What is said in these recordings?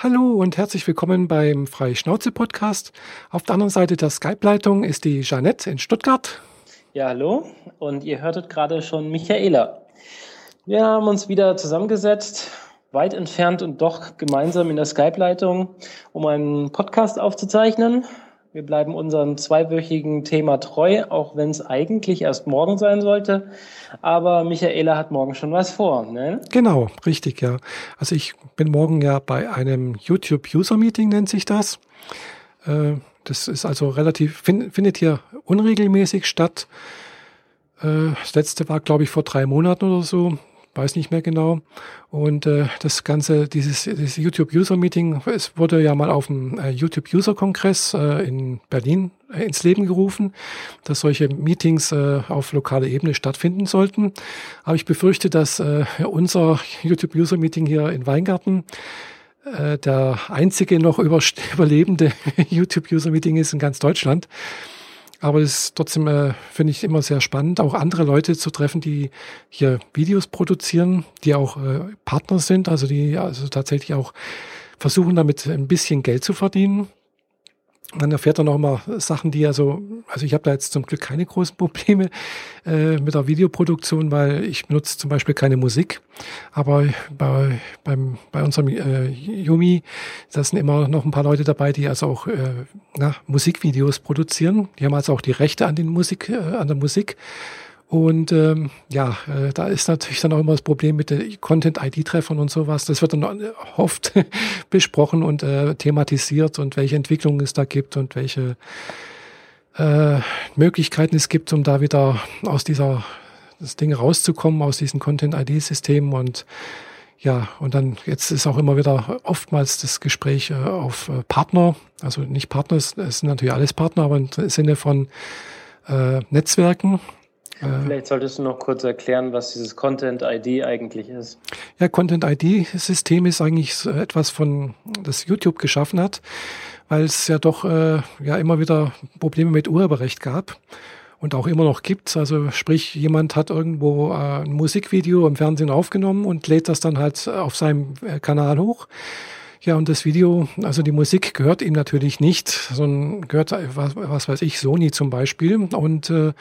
Hallo und herzlich willkommen beim Freischnauze-Podcast. Auf der anderen Seite der Skype-Leitung ist die Jeanette in Stuttgart. Ja, hallo. Und ihr hörtet gerade schon Michaela. Wir haben uns wieder zusammengesetzt, weit entfernt und doch gemeinsam in der Skype-Leitung, um einen Podcast aufzuzeichnen. Wir bleiben unserem zweiwöchigen Thema treu, auch wenn es eigentlich erst morgen sein sollte. Aber Michaela hat morgen schon was vor, ne? Genau, richtig, ja. Also ich bin morgen ja bei einem YouTube-User-Meeting, nennt sich das. Äh, das ist also relativ, findet hier unregelmäßig statt. Äh, das letzte war, glaube ich, vor drei Monaten oder so weiß nicht mehr genau. Und äh, das Ganze, dieses, dieses YouTube-User-Meeting, es wurde ja mal auf dem äh, YouTube-User-Kongress äh, in Berlin äh, ins Leben gerufen, dass solche Meetings äh, auf lokaler Ebene stattfinden sollten. Aber ich befürchte, dass äh, unser YouTube-User-Meeting hier in Weingarten äh, der einzige noch überlebende YouTube-User-Meeting ist in ganz Deutschland. Aber es ist trotzdem, äh, finde ich, immer sehr spannend, auch andere Leute zu treffen, die hier Videos produzieren, die auch äh, Partner sind, also die also tatsächlich auch versuchen, damit ein bisschen Geld zu verdienen man erfährt dann auch immer Sachen, die also, also ich habe da jetzt zum Glück keine großen Probleme äh, mit der Videoproduktion, weil ich benutze zum Beispiel keine Musik. Aber bei, beim, bei unserem äh, Yumi, da sind immer noch ein paar Leute dabei, die also auch äh, na, Musikvideos produzieren. Die haben also auch die Rechte an den Musik, äh, an der Musik. Und ähm, ja, äh, da ist natürlich dann auch immer das Problem mit den Content-ID-Treffern und sowas. Das wird dann oft besprochen und äh, thematisiert und welche Entwicklungen es da gibt und welche äh, Möglichkeiten es gibt, um da wieder aus dieser das Ding rauszukommen, aus diesen Content-ID-Systemen und ja, und dann jetzt ist auch immer wieder oftmals das Gespräch äh, auf äh, Partner, also nicht Partner, es sind natürlich alles Partner, aber im Sinne von äh, Netzwerken, äh, Vielleicht solltest du noch kurz erklären, was dieses Content ID eigentlich ist. Ja, Content ID-System ist eigentlich etwas von, das YouTube geschaffen hat, weil es ja doch äh, ja immer wieder Probleme mit Urheberrecht gab und auch immer noch gibt. Also sprich, jemand hat irgendwo äh, ein Musikvideo im Fernsehen aufgenommen und lädt das dann halt auf seinem äh, Kanal hoch. Ja, und das Video, also die Musik gehört ihm natürlich nicht, sondern gehört, was, was weiß ich, Sony zum Beispiel. Und äh,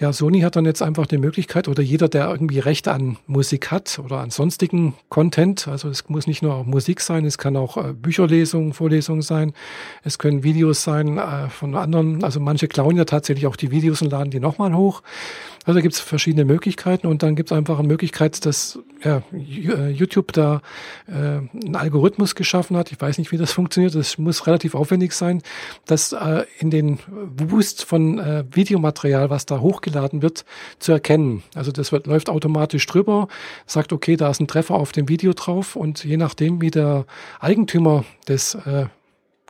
ja, Sony hat dann jetzt einfach die Möglichkeit, oder jeder, der irgendwie Rechte an Musik hat oder an sonstigen Content, also es muss nicht nur Musik sein, es kann auch äh, Bücherlesungen, Vorlesungen sein, es können Videos sein äh, von anderen, also manche klauen ja tatsächlich auch die Videos und laden die nochmal hoch. Also da gibt es verschiedene Möglichkeiten und dann gibt es einfach eine Möglichkeit, dass ja, äh, YouTube da äh, einen Algorithmus geschaffen hat. Ich weiß nicht, wie das funktioniert. Das muss relativ aufwendig sein, dass äh, in den Boost von äh, Videomaterial, was da hochgeladen wird, zu erkennen. Also das wird, läuft automatisch drüber, sagt, okay, da ist ein Treffer auf dem Video drauf und je nachdem, wie der Eigentümer des äh,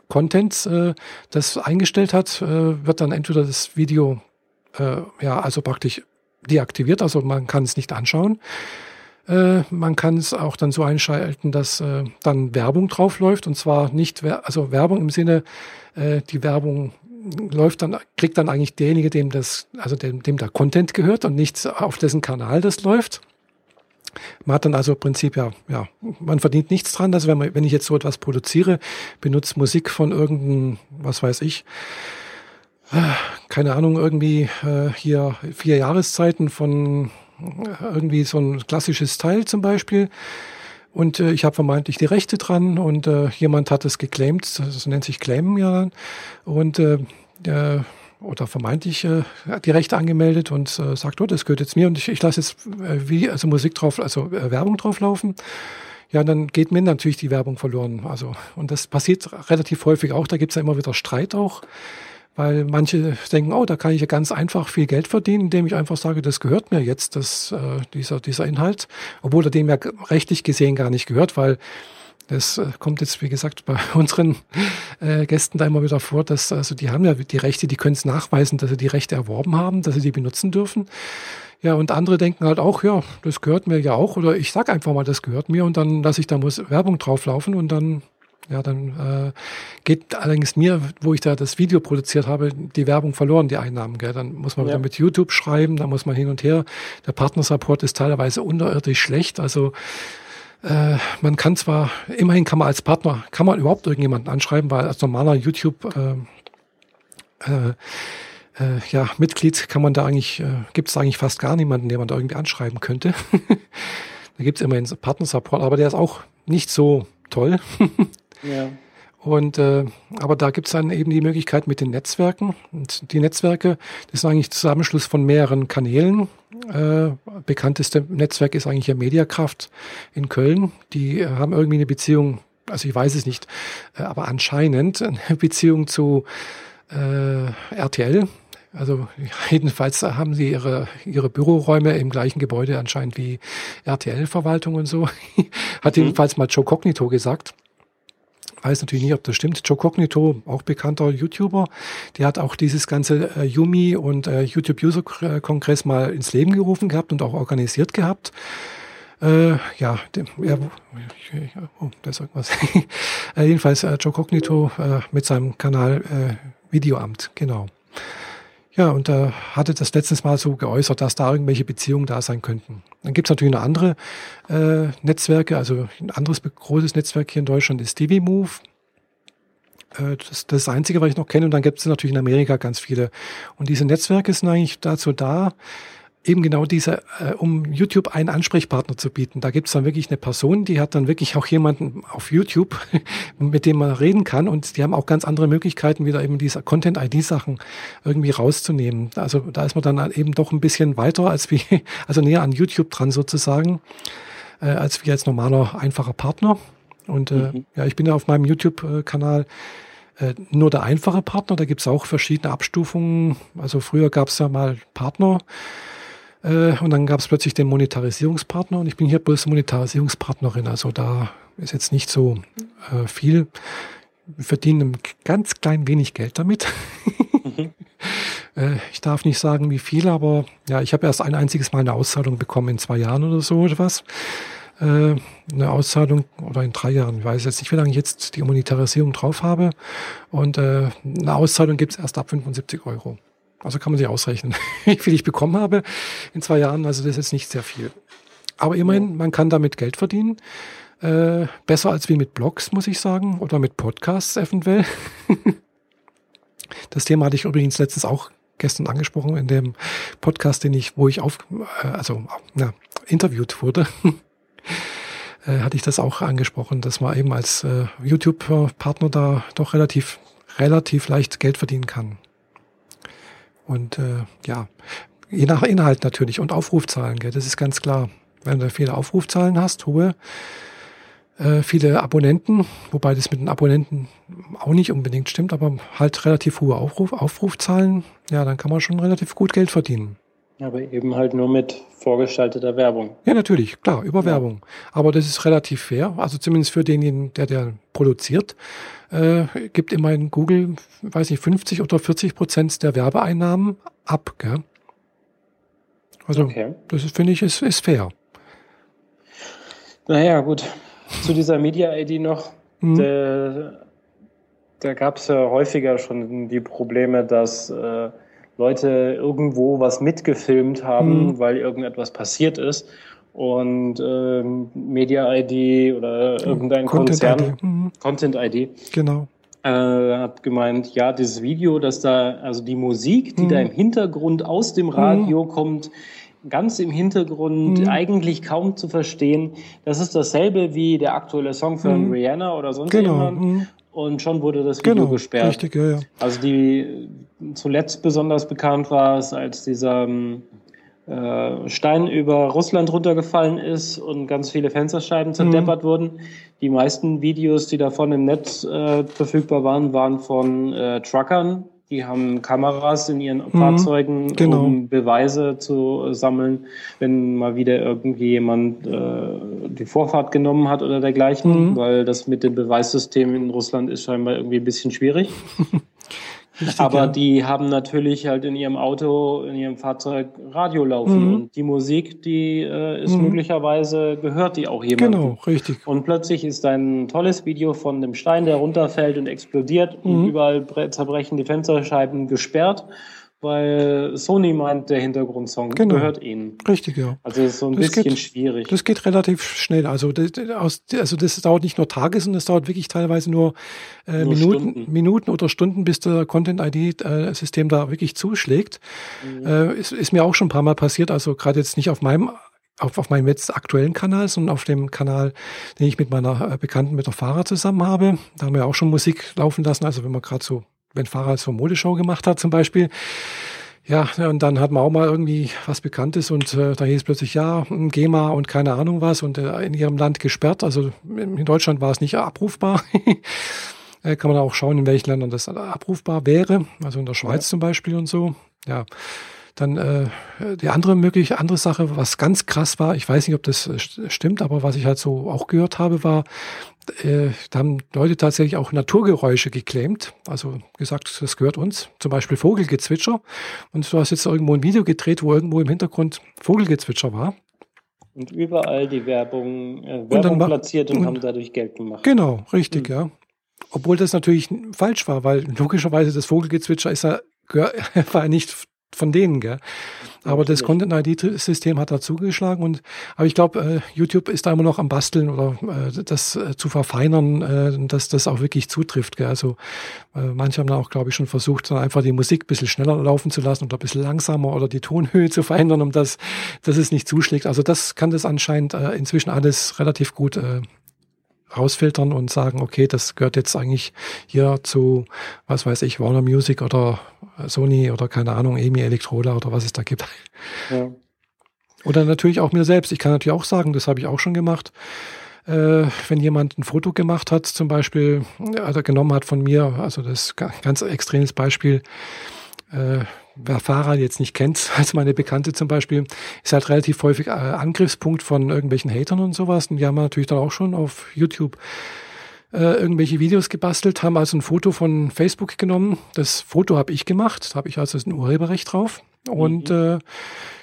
Contents äh, das eingestellt hat, äh, wird dann entweder das Video äh, ja, also praktisch deaktiviert, also man kann es nicht anschauen. Äh, man kann es auch dann so einschalten, dass äh, dann Werbung drauf läuft und zwar nicht, also Werbung im Sinne, die Werbung läuft dann, kriegt dann eigentlich derjenige, dem das, also dem, dem der Content gehört und nicht auf dessen Kanal das läuft. Man hat dann also im Prinzip ja, ja, man verdient nichts dran. Also wenn, man, wenn ich jetzt so etwas produziere, benutze Musik von irgendeinem, was weiß ich, keine Ahnung, irgendwie äh, hier vier Jahreszeiten von irgendwie so ein klassisches Teil zum Beispiel. Und äh, ich habe vermeintlich die Rechte dran und äh, jemand hat es geclaimed, das nennt sich Claimen ja. Und äh, äh, oder vermeintlich äh, die Rechte angemeldet und äh, sagt, oh, das gehört jetzt mir und ich, ich lasse jetzt äh, wie, also Musik drauf, also äh, Werbung drauf laufen. Ja, dann geht mir natürlich die Werbung verloren. Also, und das passiert relativ häufig auch. Da gibt's ja immer wieder Streit auch weil manche denken, oh, da kann ich ja ganz einfach viel Geld verdienen, indem ich einfach sage, das gehört mir jetzt, das, äh, dieser, dieser Inhalt, obwohl er dem ja rechtlich gesehen gar nicht gehört, weil das äh, kommt jetzt, wie gesagt, bei unseren äh, Gästen da immer wieder vor, dass also die haben ja die Rechte, die können es nachweisen, dass sie die Rechte erworben haben, dass sie die benutzen dürfen. Ja, und andere denken halt auch, ja, das gehört mir ja auch, oder ich sag einfach mal, das gehört mir und dann lasse ich da muss Werbung drauflaufen und dann ja, dann äh, geht allerdings mir, wo ich da das Video produziert habe, die Werbung verloren, die Einnahmen. Gell? Dann muss man ja. wieder mit YouTube schreiben, dann muss man hin und her. Der Partnersupport ist teilweise unterirdisch schlecht. Also Äh, man kann zwar, immerhin kann man als Partner, kann man überhaupt irgendjemanden anschreiben, weil als normaler YouTube äh, äh, äh, ja, Mitglied kann man da eigentlich, äh, gibt es eigentlich fast gar niemanden, den man da irgendwie anschreiben könnte. da gibt es immerhin Partner-Support, aber der ist auch nicht so toll. ja. Und äh, aber da gibt es dann eben die Möglichkeit mit den Netzwerken. Und die Netzwerke, das ist eigentlich Zusammenschluss von mehreren Kanälen. Äh, bekannteste Netzwerk ist eigentlich ja Mediakraft in Köln. Die äh, haben irgendwie eine Beziehung, also ich weiß es nicht, äh, aber anscheinend eine Beziehung zu äh, RTL. Also jedenfalls haben sie ihre, ihre Büroräume im gleichen Gebäude anscheinend wie RTL-Verwaltung und so. Hat mhm. jedenfalls mal Joe Cognito gesagt weiß natürlich nicht, ob das stimmt. Joe Cognito, auch bekannter YouTuber, der hat auch dieses ganze äh, Yumi und äh, YouTube User Kongress mal ins Leben gerufen gehabt und auch organisiert gehabt. Äh, ja, dem, ja, oh, da ist irgendwas. äh, jedenfalls äh, Joe Cognito äh, mit seinem Kanal äh, Videoamt, genau. Ja, und da hatte das letztens mal so geäußert, dass da irgendwelche Beziehungen da sein könnten. Dann gibt's natürlich noch andere äh, Netzwerke, also ein anderes großes Netzwerk hier in Deutschland ist TV Move. Äh, das, das ist das Einzige, was ich noch kenne. Und dann gibt es natürlich in Amerika ganz viele. Und diese Netzwerke sind eigentlich dazu da, eben genau diese, äh, um YouTube einen Ansprechpartner zu bieten. Da gibt es dann wirklich eine Person, die hat dann wirklich auch jemanden auf YouTube, mit dem man reden kann und die haben auch ganz andere Möglichkeiten, wieder eben diese Content-ID-Sachen irgendwie rauszunehmen. Also da ist man dann eben doch ein bisschen weiter als wie, also näher an YouTube dran sozusagen, äh, als wie als normaler, einfacher Partner. Und äh, mhm. ja, ich bin ja auf meinem YouTube-Kanal äh, nur der einfache Partner, da gibt es auch verschiedene Abstufungen. Also früher gab es ja mal Partner, äh, und dann gab es plötzlich den Monetarisierungspartner und ich bin hier bloß Monetarisierungspartnerin. Also da ist jetzt nicht so äh, viel. Wir verdienen ein ganz klein wenig Geld damit. Mhm. äh, ich darf nicht sagen, wie viel, aber ja, ich habe erst ein einziges Mal eine Auszahlung bekommen in zwei Jahren oder so oder was. Äh, eine Auszahlung oder in drei Jahren. Ich weiß jetzt nicht, wie lange ich jetzt die Monetarisierung drauf habe. Und äh, eine Auszahlung gibt es erst ab 75 Euro. Also kann man sich ausrechnen, wie viel ich bekommen habe in zwei Jahren. Also das ist jetzt nicht sehr viel. Aber immerhin, man kann damit Geld verdienen. Äh, besser als wie mit Blogs, muss ich sagen, oder mit Podcasts eventuell. das Thema hatte ich übrigens letztens auch gestern angesprochen in dem Podcast, den ich, wo ich auf, äh, also na, interviewt wurde. äh, hatte ich das auch angesprochen, dass man eben als äh, YouTube-Partner da doch relativ, relativ leicht Geld verdienen kann. Und äh, ja, je nach Inhalt natürlich und Aufrufzahlen, gell, das ist ganz klar. Wenn du viele Aufrufzahlen hast, hohe, äh, viele Abonnenten, wobei das mit den Abonnenten auch nicht unbedingt stimmt, aber halt relativ hohe Aufruf, Aufrufzahlen, ja, dann kann man schon relativ gut Geld verdienen. Aber eben halt nur mit vorgestalteter Werbung. Ja, natürlich, klar, über ja. Werbung. Aber das ist relativ fair, also zumindest für denjenigen, der der produziert äh, gibt immerhin Google, weiß nicht, 50 oder 40 Prozent der Werbeeinnahmen ab. Gell? Also okay. das finde ich ist, ist fair. Naja, gut. Zu dieser Media-ID noch. Mhm. Der, da gab es ja häufiger schon die Probleme, dass äh, Leute irgendwo was mitgefilmt haben, mhm. weil irgendetwas passiert ist und ähm, Media ID oder irgendein Content Konzern, ID. Mhm. Content ID, genau, äh, hat gemeint, ja, dieses Video, dass da, also die Musik, die mhm. da im Hintergrund aus dem Radio mhm. kommt, ganz im Hintergrund, mhm. eigentlich kaum zu verstehen. Das ist dasselbe wie der aktuelle Song von mhm. Rihanna oder sonst genau. jemand. Mhm. Und schon wurde das Video genau. gesperrt. Richtig, ja, ja. Also die zuletzt besonders bekannt war es, als dieser ähm, äh, Stein über Russland runtergefallen ist und ganz viele Fensterscheiben zerdeppert mhm. wurden. Die meisten Videos, die davon im Netz äh, verfügbar waren, waren von äh, Truckern. Die haben Kameras in ihren mhm. Fahrzeugen, genau. um Beweise zu sammeln, wenn mal wieder irgendwie jemand äh, die Vorfahrt genommen hat oder dergleichen, mhm. weil das mit dem Beweissystem in Russland ist scheinbar irgendwie ein bisschen schwierig. Richtig, Aber ja. die haben natürlich halt in ihrem Auto, in ihrem Fahrzeug Radio laufen mhm. und die Musik, die äh, ist mhm. möglicherweise gehört die auch jemandem. Genau, richtig. Und plötzlich ist ein tolles Video von dem Stein, der runterfällt und explodiert mhm. und überall zerbrechen die Fensterscheiben gesperrt weil Sony meint, der Hintergrundsong Genau. gehört ihnen. Richtig, ja. Also ist so ein Das bisschen geht- schwierig. Das geht relativ schnell. Also das, also das dauert nicht nur Tage, sondern es dauert wirklich teilweise nur, äh, Nur Minuten, Stunden. Minuten oder Stunden, bis der Content-ID-System da wirklich zuschlägt. Mhm. Äh, ist, ist mir auch schon ein paar Mal passiert. Also gerade jetzt nicht auf meinem auf, auf meinem jetzt aktuellen Kanal, sondern auf dem Kanal, den ich mit meiner äh, Bekannten, mit der Fahrer zusammen habe. Da haben wir auch schon Musik laufen lassen. Also wenn man gerade so, wenn Fahrer so Modeshow gemacht hat zum Beispiel, ja, und dann hat man auch mal irgendwie was Bekanntes und äh, da hieß plötzlich, ja, ein GEMA und keine Ahnung was und äh, in ihrem Land gesperrt. Also in Deutschland war es nicht abrufbar. äh, kann man auch schauen, in welchen Ländern das abrufbar wäre. Also in der Schweiz Ja. zum Beispiel und so. Ja. Dann äh, die andere mögliche andere Sache, was ganz krass war, ich weiß nicht, ob das äh, st- stimmt, aber was ich halt so auch gehört habe, war, äh, da haben Leute tatsächlich auch Naturgeräusche geclaimt, also gesagt, das gehört uns, zum Beispiel Vogelgezwitscher. Und du hast jetzt irgendwo ein Video gedreht, wo irgendwo im Hintergrund Vogelgezwitscher war. Und überall die Werbung, äh, Werbung ma- platziert und, und- haben dadurch Geld gemacht. Genau, richtig, ja. Obwohl das natürlich falsch war, weil logischerweise das Vogelgezwitscher ist ja, war ja nicht von denen, gell? Aber das. Content-ID-System hat da zugeschlagen und aber ich glaube, äh, YouTube ist da immer noch am Basteln oder äh, das äh, zu verfeinern, äh, dass das auch wirklich zutrifft. Gell? Also äh, manche haben da auch, glaube ich, schon versucht, dann einfach die Musik ein bisschen schneller laufen zu lassen oder ein bisschen langsamer oder die Tonhöhe zu verändern, um das, dass es nicht zuschlägt. Also das kann das anscheinend äh, inzwischen alles relativ gut äh, rausfiltern und sagen, okay, das gehört jetzt eigentlich hier zu, was weiß ich, Warner Music oder Sony oder keine Ahnung, EMI Elektroda oder was es da gibt. Ja. Oder natürlich auch mir selbst. Ich kann natürlich auch sagen, das habe ich auch schon gemacht. Äh, wenn jemand ein Foto gemacht hat, zum Beispiel, also genommen hat von mir, also das ganz extremes Beispiel, äh, wer Fahrer jetzt nicht kennt, als meine Bekannte zum Beispiel, ist halt relativ häufig äh, Angriffspunkt von irgendwelchen Hatern und sowas. Und die haben natürlich dann auch schon auf YouTube äh, irgendwelche Videos gebastelt, haben also ein Foto von Facebook genommen. Das Foto habe ich gemacht, da habe ich also ein Urheberrecht drauf. Und äh,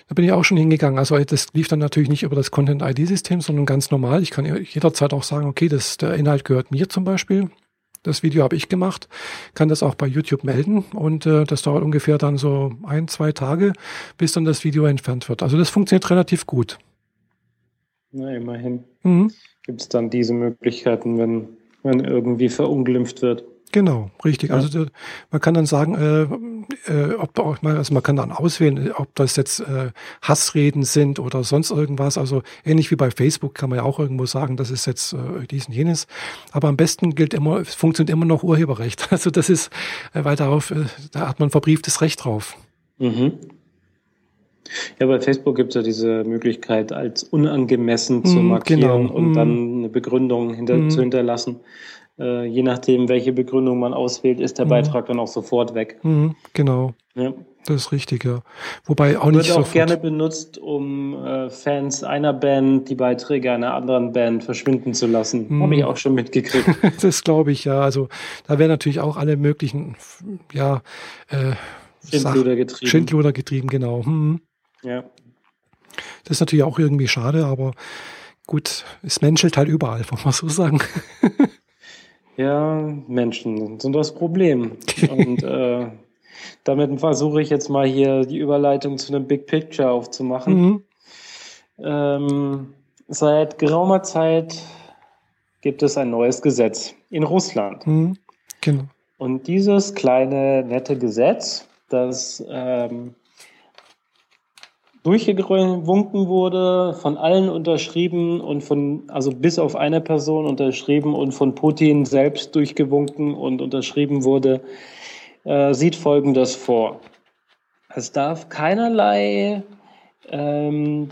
da bin ich auch schon hingegangen. Also das lief dann natürlich nicht über das Content-ID-System, sondern ganz normal. Ich kann jederzeit auch sagen, okay, das, der Inhalt gehört mir zum Beispiel. Das Video habe ich gemacht, kann das auch bei YouTube melden und äh, das dauert ungefähr dann so ein, zwei Tage, bis dann das Video entfernt wird. Also das funktioniert relativ gut. Na, immerhin Mhm. gibt es dann diese Möglichkeiten, wenn, wenn irgendwie verunglimpft wird. Genau, richtig. Ja. Also man kann dann sagen, äh, äh, ob auch mal, also man kann dann auswählen, ob das jetzt äh, Hassreden sind oder sonst irgendwas. Also ähnlich wie bei Facebook kann man ja auch irgendwo sagen, das ist jetzt äh, dies und jenes. Aber am besten gilt immer, es funktioniert immer noch Urheberrecht. Also das ist, äh, weil darauf, äh, da hat man verbrieftes Recht drauf. Mhm. Ja, bei Facebook gibt es ja diese Möglichkeit, als unangemessen zu Mhm, markieren genau. und Mhm. dann eine Begründung hinter, Mhm. zu hinterlassen. Äh, je nachdem, welche Begründung man auswählt, ist der Mhm. Beitrag dann auch sofort weg. Mhm, genau, Ja. das ist richtig, ja. Wobei auch nicht Wird auch sofort. gerne benutzt, um äh, Fans einer Band die Beiträge einer anderen Band verschwinden zu lassen. Mhm. Habe ich auch schon mitgekriegt. Das glaube ich, ja. Also da werden natürlich auch alle möglichen, ja, äh, Schindluder getrieben. Schindluder getrieben, genau. Hm. Ja. Das ist natürlich auch irgendwie schade, aber gut, es menschelt halt überall, wollen wir so sagen. Ja, Menschen sind das Problem. Und äh, damit versuche ich jetzt mal hier die Überleitung zu einem Big Picture aufzumachen. Mhm. Ähm, seit geraumer Zeit gibt es ein neues Gesetz in Russland. Mhm. Genau. Und dieses kleine, nette Gesetz, das ähm, durchgewunken wurde, von allen unterschrieben und von, also bis auf eine Person unterschrieben und von Putin selbst durchgewunken und unterschrieben wurde, äh, sieht Folgendes vor. Es darf keinerlei ähm,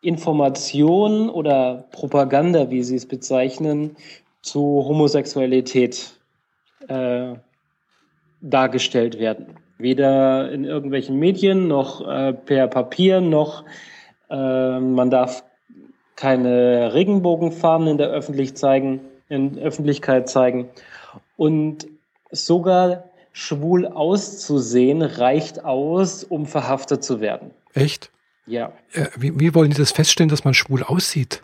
Information oder Propaganda, wie Sie es bezeichnen, zu Homosexualität äh, dargestellt werden. Weder in irgendwelchen Medien noch äh, per Papier noch äh, man darf keine Regenbogenfarben in der Öffentlich zeigen, in Öffentlichkeit zeigen und sogar schwul auszusehen reicht aus, um verhaftet zu werden. Echt? Ja. Äh, wie, wie wollen die das feststellen, dass man schwul aussieht?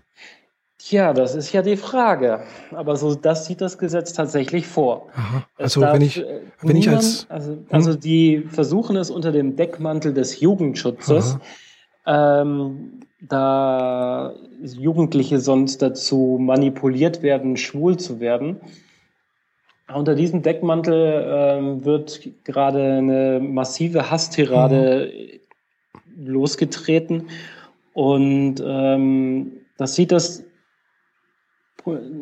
Ja, das ist ja die Frage. Aber so, das sieht das Gesetz tatsächlich vor. Aha. Also wenn ich, äh, wenn niemand, ich als also, hm? also die versuchen es unter dem Deckmantel des Jugendschutzes, ähm, da Jugendliche sonst dazu manipuliert werden, schwul zu werden. Unter diesem Deckmantel ähm, wird gerade eine massive Hasstirade mhm. losgetreten und ähm, das sieht das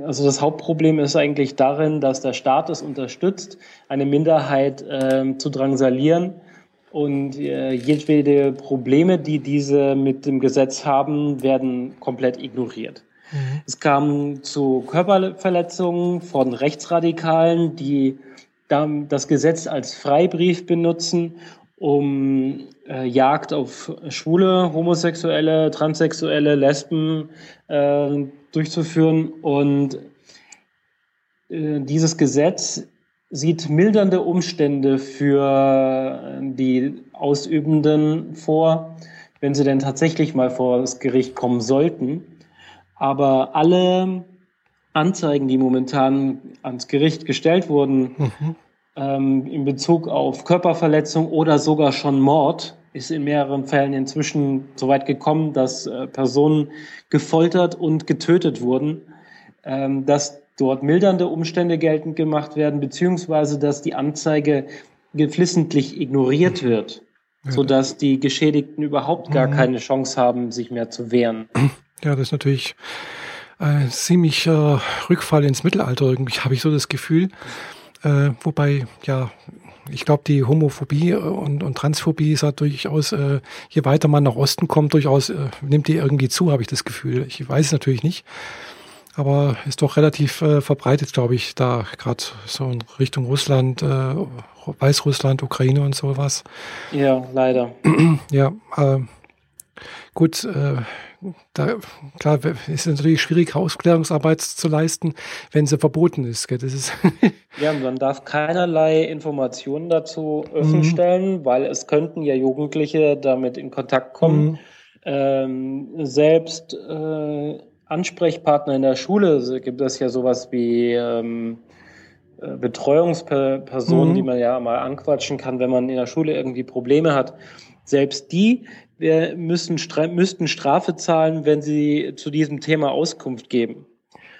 also das Hauptproblem ist eigentlich darin, dass der Staat es unterstützt, eine Minderheit äh, zu drangsalieren und äh, jedwede Probleme, die diese mit dem Gesetz haben, werden komplett ignoriert. Mhm. Es kam zu Körperverletzungen von Rechtsradikalen, die das Gesetz als Freibrief benutzen, um äh, Jagd auf Schwule, Homosexuelle, Transsexuelle, Lesben äh, durchzuführen. Und äh, dieses Gesetz sieht mildernde Umstände für die Ausübenden vor, wenn sie denn tatsächlich mal vor das Gericht kommen sollten. Aber alle Anzeigen, die momentan ans Gericht gestellt wurden, mhm. Ähm, in Bezug auf Körperverletzung oder sogar schon Mord, ist in mehreren Fällen inzwischen so weit gekommen, dass äh, Personen gefoltert und getötet wurden, ähm, dass dort mildernde Umstände geltend gemacht werden, beziehungsweise dass die Anzeige geflissentlich ignoriert wird, ja. sodass die Geschädigten überhaupt gar mhm. keine Chance haben, sich mehr zu wehren. Ja, das ist natürlich ein ziemlicher Rückfall ins Mittelalter, irgendwie habe ich so das Gefühl. Äh, wobei, ja, ich glaube, die Homophobie und, und Transphobie ist ja durchaus, äh, je weiter man nach Osten kommt, durchaus äh, nimmt die irgendwie zu, habe ich das Gefühl. Ich weiß es natürlich nicht. Aber ist doch relativ äh, verbreitet, glaube ich, da gerade so in Richtung Russland, äh, Weißrussland, Ukraine und sowas. Ja, leider. ja, äh, gut, äh, da, klar, ist es natürlich schwierig, Aufklärungsarbeit zu leisten, wenn sie verboten ist. Gell? Das ist ja, man darf keinerlei Informationen dazu offen mhm. stellen, weil es könnten ja Jugendliche damit in Kontakt kommen. Mhm. Ähm, selbst äh, Ansprechpartner in der Schule gibt es ja sowas wie ähm, äh, Betreuungspersonen, mhm. die man ja mal anquatschen kann, wenn man in der Schule irgendwie Probleme hat. Selbst die wir müssen, müssten Strafe zahlen, wenn sie zu diesem Thema Auskunft geben.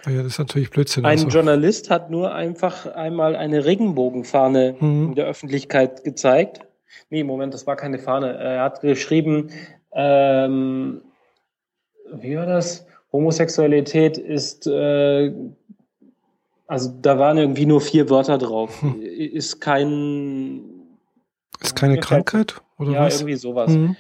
Ja, das ist natürlich Blödsinn. Ein also. Journalist hat nur einfach einmal eine Regenbogenfahne mhm. in der Öffentlichkeit gezeigt. Nee, Moment, das war keine Fahne. Er hat geschrieben, ähm, wie war das? Homosexualität ist, äh, also da waren irgendwie nur vier Wörter drauf. Hm. Ist kein. Ist keine Krankheit? Oder ja, was? irgendwie sowas. Mhm.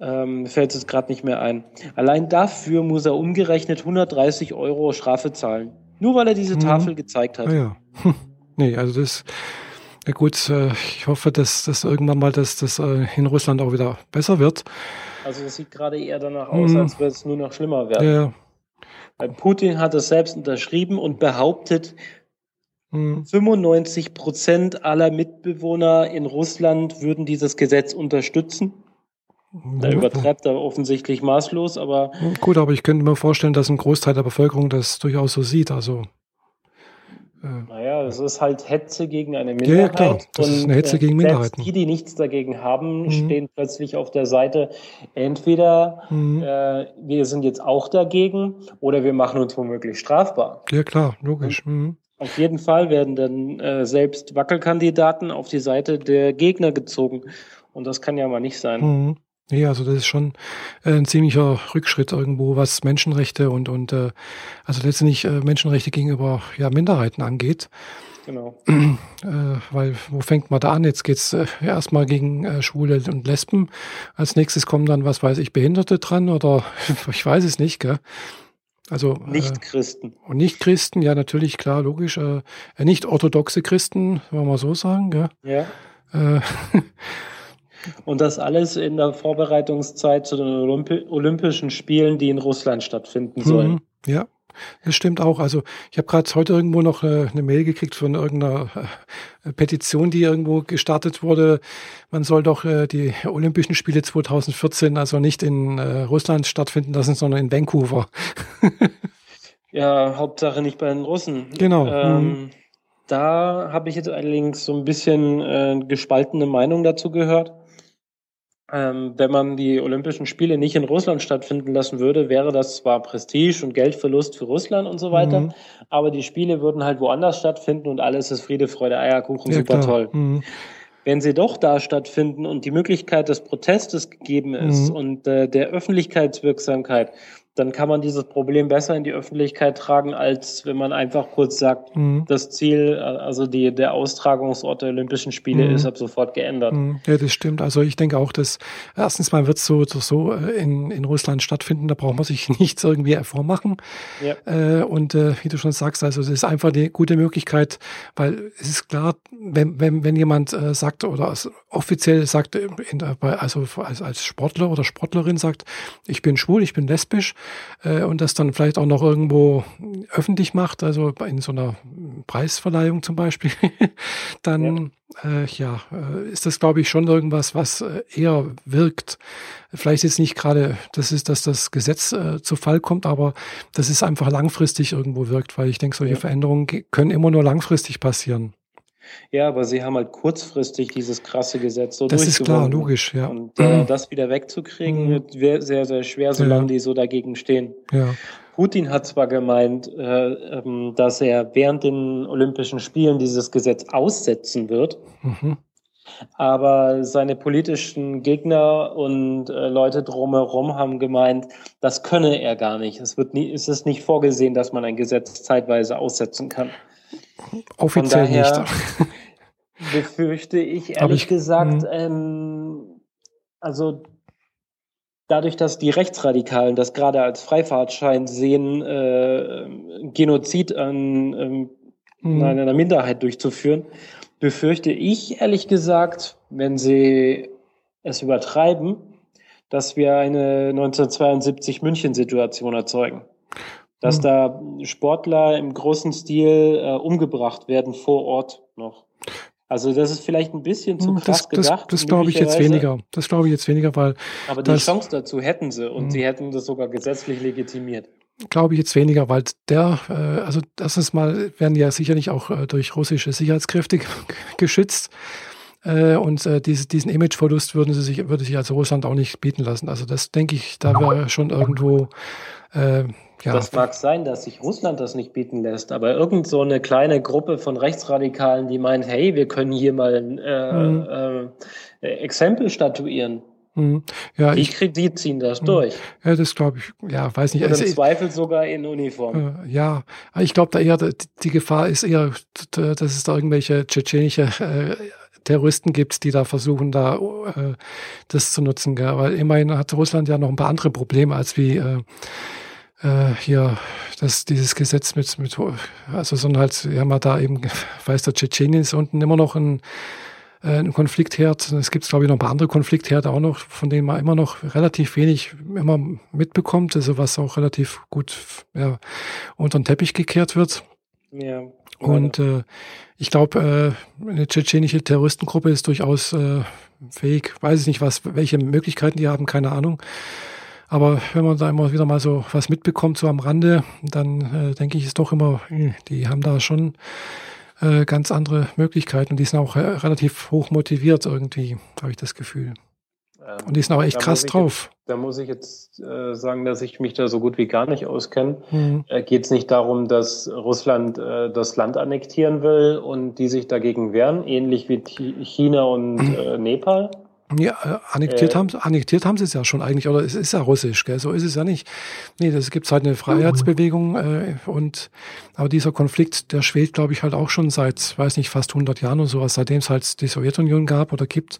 Ähm, fällt es gerade nicht mehr ein. Allein dafür muss er umgerechnet 130 Euro Strafe zahlen. Nur weil er diese mhm. Tafel gezeigt hat. Ah, ja. Hm. Nee, also das, ja gut, äh, ich hoffe, dass das irgendwann mal dass das äh, in Russland auch wieder besser wird. Also es sieht gerade eher danach aus, mhm. als würde es nur noch schlimmer werden. Ja. Weil Putin hat es selbst unterschrieben und behauptet, 95 mhm. Prozent aller Mitbewohner in Russland würden dieses Gesetz unterstützen. Da übertreibt er offensichtlich maßlos, aber. Gut, aber ich könnte mir vorstellen, dass ein Großteil der Bevölkerung das durchaus so sieht. Also. Äh, naja, das ist halt Hetze gegen eine Minderheit. Ja, klar. Das ist eine Hetze äh, gegen Minderheiten. Die, die nichts dagegen haben, mhm. stehen plötzlich auf der Seite. Entweder mhm. äh, wir sind jetzt auch dagegen oder wir machen uns womöglich strafbar. Ja, klar, logisch. Mhm. Auf jeden Fall werden dann äh, selbst Wackelkandidaten auf die Seite der Gegner gezogen. Und das kann ja mal nicht sein. Nee, also das ist schon äh, ein ziemlicher Rückschritt irgendwo, was Menschenrechte und, und äh, also letztendlich äh, Menschenrechte gegenüber ja, Minderheiten angeht. Genau. Äh, weil wo fängt man da an? Jetzt geht's äh, erstmal gegen äh, Schwule und Lesben. Als nächstes kommen dann, was weiß ich, Behinderte dran oder ich weiß es nicht, gell? Also Nicht-Christen. Äh, und Nicht-Christen, ja natürlich, klar, logisch. Äh, nicht orthodoxe Christen, wollen wir so sagen, gell? Ja. Äh, Und das alles in der Vorbereitungszeit zu den Olympi Olympischen Spielen, die in Russland stattfinden sollen. Mhm, ja, das stimmt auch. Also ich habe gerade heute irgendwo noch eine, äh, eine, Mail gekriegt von irgendeiner äh, Petition, die irgendwo gestartet wurde. Man soll doch äh, die Olympischen Spiele 2014 also nicht in äh, Russland stattfinden lassen, sondern in Vancouver. Ja, Hauptsache nicht bei den Russen. Genau. Ähm, mhm. Da habe ich jetzt allerdings so ein bisschen äh, gespaltene Meinung dazu gehört. Ähm, wenn man die Olympischen Spiele nicht in Russland stattfinden lassen würde, wäre das zwar Prestige und Geldverlust für Russland und so weiter, mhm. aber die Spiele würden halt woanders stattfinden und alles ist Friede, Freude, Eierkuchen, ja, super klar. toll. Mhm. Wenn sie doch da stattfinden und die Möglichkeit des Protestes gegeben ist mhm. und äh, der Öffentlichkeitswirksamkeit, dann kann man dieses Problem besser in die Öffentlichkeit tragen, als wenn man einfach kurz sagt, mhm. das Ziel, also die, der Austragungsort der Olympischen Spiele mhm. ist ab sofort geändert. Mhm. Ja, das stimmt. Also ich denke auch, dass erstens mal wird es so, so äh, in, in Russland stattfinden, da braucht man sich nichts irgendwie vormachen. Ja. Äh, und äh, wie du schon sagst, also das ist einfach eine gute Möglichkeit, weil es ist klar, wenn, wenn, wenn jemand äh, sagt oder offiziell sagt, in, also als, als Sportler oder Sportlerin sagt, ich bin schwul, ich bin lesbisch, äh, und das dann vielleicht auch noch irgendwo öffentlich macht, also in so einer Preisverleihung zum Beispiel, dann ja, äh, ja äh, ist das, glaube ich, schon irgendwas, was äh, eher wirkt. Vielleicht jetzt nicht gerade, das ist, dass das Gesetz äh, zu Fall kommt, aber das ist einfach langfristig irgendwo wirkt, weil ich denke, solche ja. Veränderungen können immer nur langfrig passieren. Ja, aber sie haben halt kurzfristig dieses krasse Gesetz so Das ist klar, logisch, ja. Und äh, das wieder wegzukriegen, mhm. wird sehr, sehr schwer, solange ja. die so dagegen stehen. Ja. Putin hat zwar gemeint, äh, ähm, dass er während den Olympischen Spielen dieses Gesetz aussetzen wird, mhm. aber seine politischen Gegner und äh, Leute drumherum haben gemeint, das könne er gar nicht. Es wird nie, es ist nicht vorgesehen, dass man ein Gesetz zeitweise aussetzen kann. Offiziell Von daher nicht. befürchte ich ehrlich ich, gesagt, hm. ähm, also dadurch, dass die Rechtsradikalen das gerade als Freifahrtschein sehen, äh, Genozid an ähm, mhm. einer Minderheit durchzuführen, befürchte ich ehrlich gesagt, wenn sie es übertreiben, dass wir eine 1972 München-Situation erzeugen dass mhm. da Sportler im großen Stil äh, umgebracht werden vor Ort noch. Also das ist vielleicht ein bisschen zu hm, krass das, gedacht. Das, glaube ich jetzt weniger. Das glaube ich jetzt weniger, weil. Aber die Chance dazu hätten sie und mh. sie hätten das sogar gesetzlich legitimiert. Glaube ich jetzt weniger, weil der, äh, also erstens mal werden ja sicherlich auch äh, durch russische Sicherheitskräfte geschützt. Äh, und äh, diese, diesen Imageverlust würden sie sich, würde sich also Russland auch nicht bieten lassen. Also das denke ich, da wäre schon irgendwo äh, ja. Das mag sein, dass sich Russland das nicht bieten lässt, aber irgend so eine kleine Gruppe von Rechtsradikalen, die meint, hey, wir können hier mal ein äh, mhm. äh, Exempel statuieren. Mhm. Ja, die, ich, die ziehen das mhm. durch. Ja, das glaube ich, ja, weiß nicht. Und im also, Zweifel sogar in Uniform. Äh, ja, ich glaube da eher, die Gefahr ist eher, dass es da irgendwelche tschetschenische äh, Terroristen gibt, die da versuchen, da äh, das zu nutzen. Gell? Weil immerhin hat Russland ja noch ein paar andere Probleme als wie äh, äh, hier das, dieses Gesetz mit, mit also so halt, ja da eben, weiß der Tschetschenien ist unten immer noch ein, äh, ein Konfliktherd. Es gibt, glaube ich, noch ein paar andere Konfliktherde auch noch, von denen man immer noch relativ wenig immer mitbekommt, also was auch relativ gut ja, unter den Teppich gekehrt wird. Ja. Und äh, ich glaube, äh, eine tschetschenische Terroristengruppe ist durchaus äh, fähig, weiß ich nicht, was, welche Möglichkeiten die haben, keine Ahnung. Aber wenn man da immer wieder mal so was mitbekommt, so am Rande, dann äh, denke ich, ist doch immer, hm, die haben da schon äh, ganz andere Möglichkeiten und die sind auch äh, relativ hoch motiviert irgendwie, habe ich das Gefühl. Ähm, und die sind auch echt krass drauf. Jetzt, da muss ich jetzt äh, sagen, dass ich mich da so gut wie gar nicht auskenne. Mhm. Äh, Geht es nicht darum, dass Russland äh, das Land annektieren will und die sich dagegen wehren, ähnlich wie China und mhm. Nepal? Ja, äh, annektiert, äh, haben, annektiert haben sie es ja schon eigentlich, oder es ist ja russisch, gell? so ist es ja nicht. Nee, das gibt halt eine Freiheitsbewegung äh, und aber dieser Konflikt, der schwelt, glaube ich, halt auch schon seit, weiß nicht, fast 100 Jahren oder sowas, seitdem es halt die Sowjetunion gab oder gibt,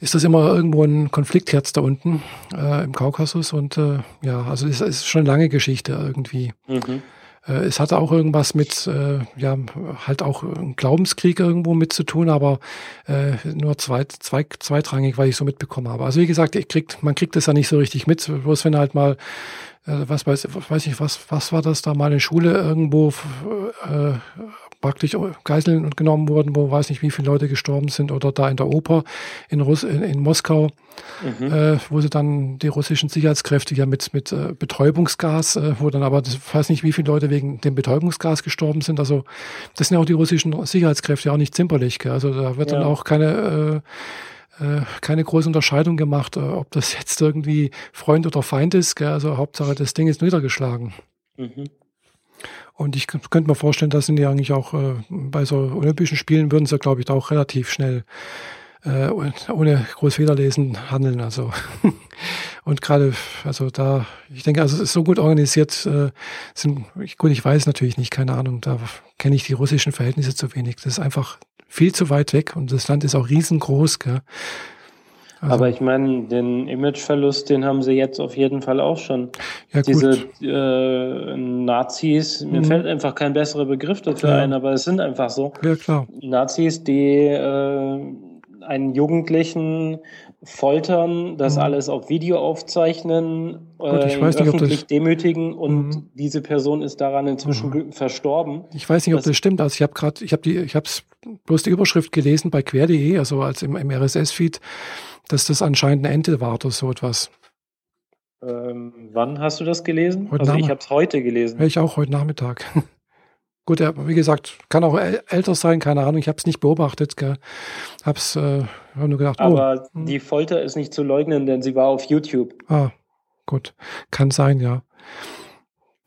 ist das immer irgendwo ein Konfliktherz da unten äh, im Kaukasus und äh, ja, also es ist schon lange Geschichte irgendwie. Mhm. Äh, es hatte auch irgendwas mit, äh, ja, halt auch ein Glaubenskrieg irgendwo mit zu tun, aber äh, nur zweit, zwei, zweitrangig, weil ich so mitbekommen habe. Also wie gesagt, ich kriegt, man kriegt das ja nicht so richtig mit, bloß wenn halt mal, äh, was weiß, weiß ich, was, was war das da mal in Schule irgendwo, äh, praktisch Geiseln genommen wurden, wo weiß nicht, wie viele Leute gestorben sind, oder da in der Oper in, Russ in, in Moskau, mhm. äh, wo sie dann die russischen Sicherheitskräfte ja mit, mit äh, Betäubungsgas, äh, wo dann aber, das weiß nicht, wie viele Leute wegen dem Betäubungsgas gestorben sind. Also das sind ja auch die russischen Sicherheitskräfte auch nicht zimperlich. Gell? Also da wird ja. dann auch keine äh, äh, keine große Unterscheidung gemacht, äh, ob das jetzt irgendwie Freund oder Feind ist. Gell? Also Hauptsache, das Ding ist niedergeschlagen. Mhm. Und ich könnte mir vorstellen, dass sie eigentlich auch äh, bei so Olympischen Spielen würden sie, glaube ich, auch relativ schnell äh, ohne groß Fehlerlesen handeln. Also und gerade, also da, ich denke, also es ist so gut organisiert. Äh, sind, gut, ich weiß natürlich nicht, keine Ahnung. Da kenne ich die russischen Verhältnisse zu wenig. Das ist einfach viel zu weit weg und das Land ist auch riesengroß. Gell? Also, Aber ich meine, den Imageverlust, den haben sie jetzt auf jeden Fall auch schon. Ja, Diese äh, Nazis, mir mhm. fällt einfach kein besserer Begriff dafür ja. ein, aber es sind einfach so. Ja, klar. Nazis, die äh, einen Jugendlichen foltern, das mhm. alles auf Video aufzeichnen, Gut, ich äh, weiß nicht, öffentlich ob das, demütigen und mhm. diese Person ist daran inzwischen mhm. verstorben. Ich weiß nicht, ob das, das stimmt. Also ich habe gerade, ich habe die, ich habe bloß die Überschrift gelesen bei quer.de, also als im, im RSS-Feed dass das anscheinend eine Ente war oder so etwas. Ähm, wann hast du das gelesen? Heute also ich habe es heute gelesen. Ja, ich auch heute Nachmittag. Gut, ja, wie gesagt, kann auch älter sein, keine Ahnung. Ich habe es nicht beobachtet. Gell. Hab's äh, nur gedacht. Oh, Aber oh, die Folter ist nicht zu leugnen, denn sie war auf YouTube. Ah, gut, kann sein, ja.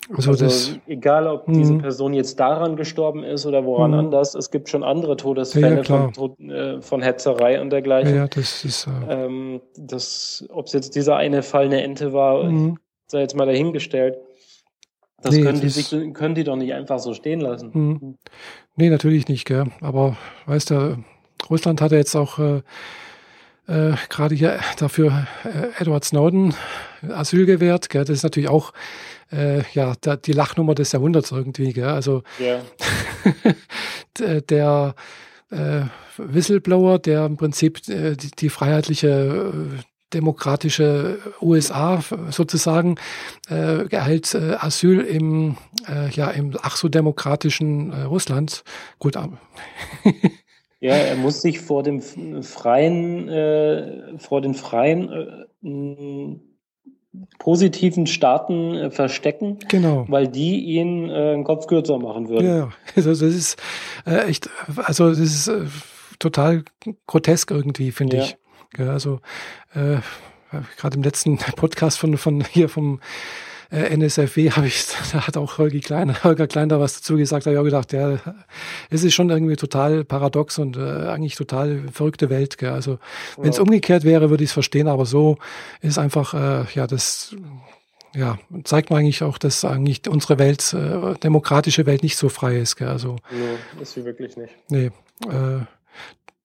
Also, also das, egal, ob diese mhm. Person jetzt daran gestorben ist oder woran mh. anders, es gibt schon andere Todesfälle ja, von, äh, von, Hetzerei und dergleichen. Ja, das ist. Äh, ähm, das, ob es jetzt dieser eine Fall eine Ente war, sei jetzt mal dahingestellt. Das, nee, können, die, sich, können die doch nicht einfach so stehen lassen. Mhm. Nee, natürlich nicht, gell. Aber weißt du, Russland hat ja jetzt auch äh, äh, gerade hier dafür äh, Edward Snowden Asyl gewährt. Gell? Das ist natürlich auch äh, ja da, die Lachnummer des Jahrhunderts irgendwie. Gell? Also yeah. der äh, Whistleblower, der im Prinzip äh, die, die freiheitliche äh, demokratische USA sozusagen äh, erhält äh, Asyl im äh, ja im ach so demokratischen äh, Russland. Gut, Ja, er muss sich vor dem freien, äh, vor den freien äh, positiven Staaten äh, verstecken, genau. weil die ihn äh, einen Kopf kürzer machen würden. Ja, also das ist äh, echt, also das ist äh, total grotesk irgendwie, finde ja. ich. Ja, also äh, gerade im letzten Podcast von, von hier vom äh, NSFW habe ich, da hat auch Holger Klein, Holger Klein da was dazu gesagt, habe ich auch gedacht, ja, es ist schon irgendwie total paradox und äh, eigentlich total verrückte Welt. Gell? Also wenn es ja. umgekehrt wäre, würde ich es verstehen, aber so ist einfach, äh, ja, das ja, zeigt man eigentlich auch, dass eigentlich unsere Welt, äh, demokratische Welt nicht so frei ist. Gell? Also, nee, ist sie wirklich nicht. Nee. Äh,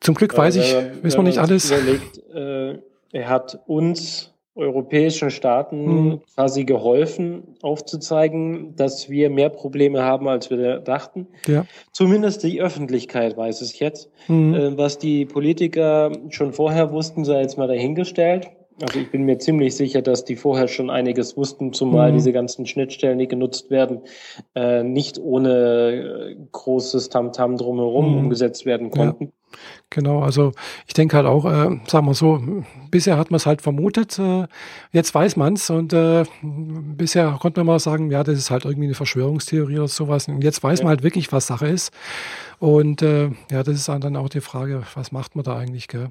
zum Glück weiß ich, wissen wir nicht alles. Überlegt, äh, er hat uns europäischen Staaten mhm. quasi geholfen, aufzuzeigen, dass wir mehr Probleme haben, als wir dachten. Ja. Zumindest die Öffentlichkeit weiß es jetzt. Mhm. Äh, was die Politiker schon vorher wussten, sei jetzt mal dahingestellt. Also ich bin mir ziemlich sicher, dass die vorher schon einiges wussten, zumal mhm. diese ganzen Schnittstellen, die genutzt werden, äh, nicht ohne äh, großes Tamtam drumherum mhm. umgesetzt werden konnten. Ja. Genau, also ich denke halt auch, äh, sagen wir so, bisher hat man es halt vermutet, äh, jetzt weiß man es und äh, bisher konnte man mal sagen, ja, das ist halt irgendwie eine Verschwörungstheorie oder sowas. Und jetzt weiß ja. man halt wirklich, was Sache ist. Und äh, ja, das ist dann auch die Frage, was macht man da eigentlich? Gell?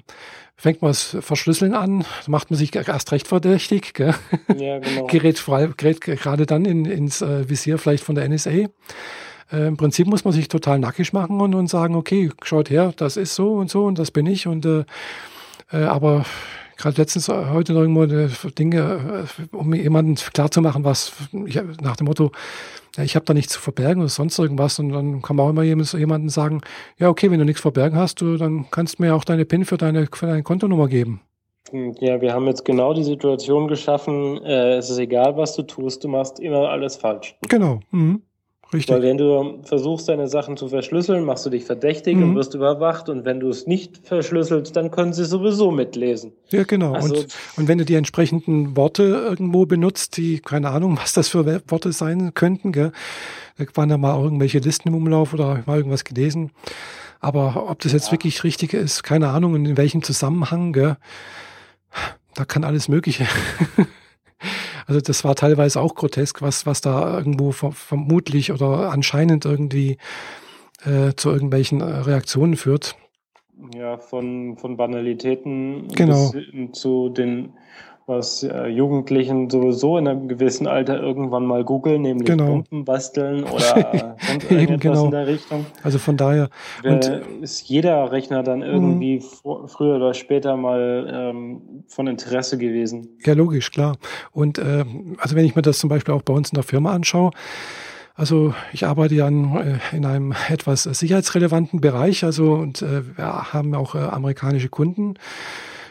Fängt man das Verschlüsseln an, macht man sich erst recht verdächtig, gell? Ja, genau. gerät, frei, gerät gerade dann in, ins äh, Visier vielleicht von der NSA. Äh, Im Prinzip muss man sich total nackig machen und, und sagen, okay, schaut her, das ist so und so und das bin ich. Und äh, äh, aber gerade letztens äh, heute noch irgendwo äh, Dinge, äh, um jemandem klarzumachen, was ich, nach dem Motto, ja, ich habe da nichts zu verbergen oder sonst irgendwas. Und dann kann man auch immer jemandem sagen, ja, okay, wenn du nichts verbergen hast, du, dann kannst du mir auch deine PIN für deine, für deine Kontonummer geben. Hm, ja, wir haben jetzt genau die Situation geschaffen, äh, es ist egal, was du tust, du machst immer alles falsch. Genau. Mhm. Richtig. Weil wenn du versuchst, deine Sachen zu verschlüsseln, machst du dich verdächtig mhm. und wirst überwacht. Und wenn du es nicht verschlüsselst, dann können sie sowieso mitlesen. Ja, genau. Also, und, und wenn du die entsprechenden Worte irgendwo benutzt, die, keine Ahnung, was das für Worte sein könnten, gell? da waren ja mal irgendwelche Listen im Umlauf oder mal irgendwas gelesen. Aber ob das jetzt ja. wirklich richtig ist, keine Ahnung, in welchem Zusammenhang, gell? da kann alles Mögliche Also das war teilweise auch grotesk, was, was da irgendwo vermutlich oder anscheinend irgendwie äh, zu irgendwelchen äh, Reaktionen führt. Ja, von, von Banalitäten genau. zu den was äh, Jugendlichen sowieso in einem gewissen Alter irgendwann mal googeln, nämlich genau. Pumpen basteln oder sonst irgendetwas genau. in der Richtung. Also von daher und, ist jeder Rechner dann irgendwie mhm. früher oder später mal ähm, von Interesse gewesen. Ja, logisch, klar. Und äh, also wenn ich mir das zum Beispiel auch bei uns in der Firma anschaue, also ich arbeite ja in, äh, in einem etwas sicherheitsrelevanten Bereich, also und äh, wir haben auch äh, amerikanische Kunden.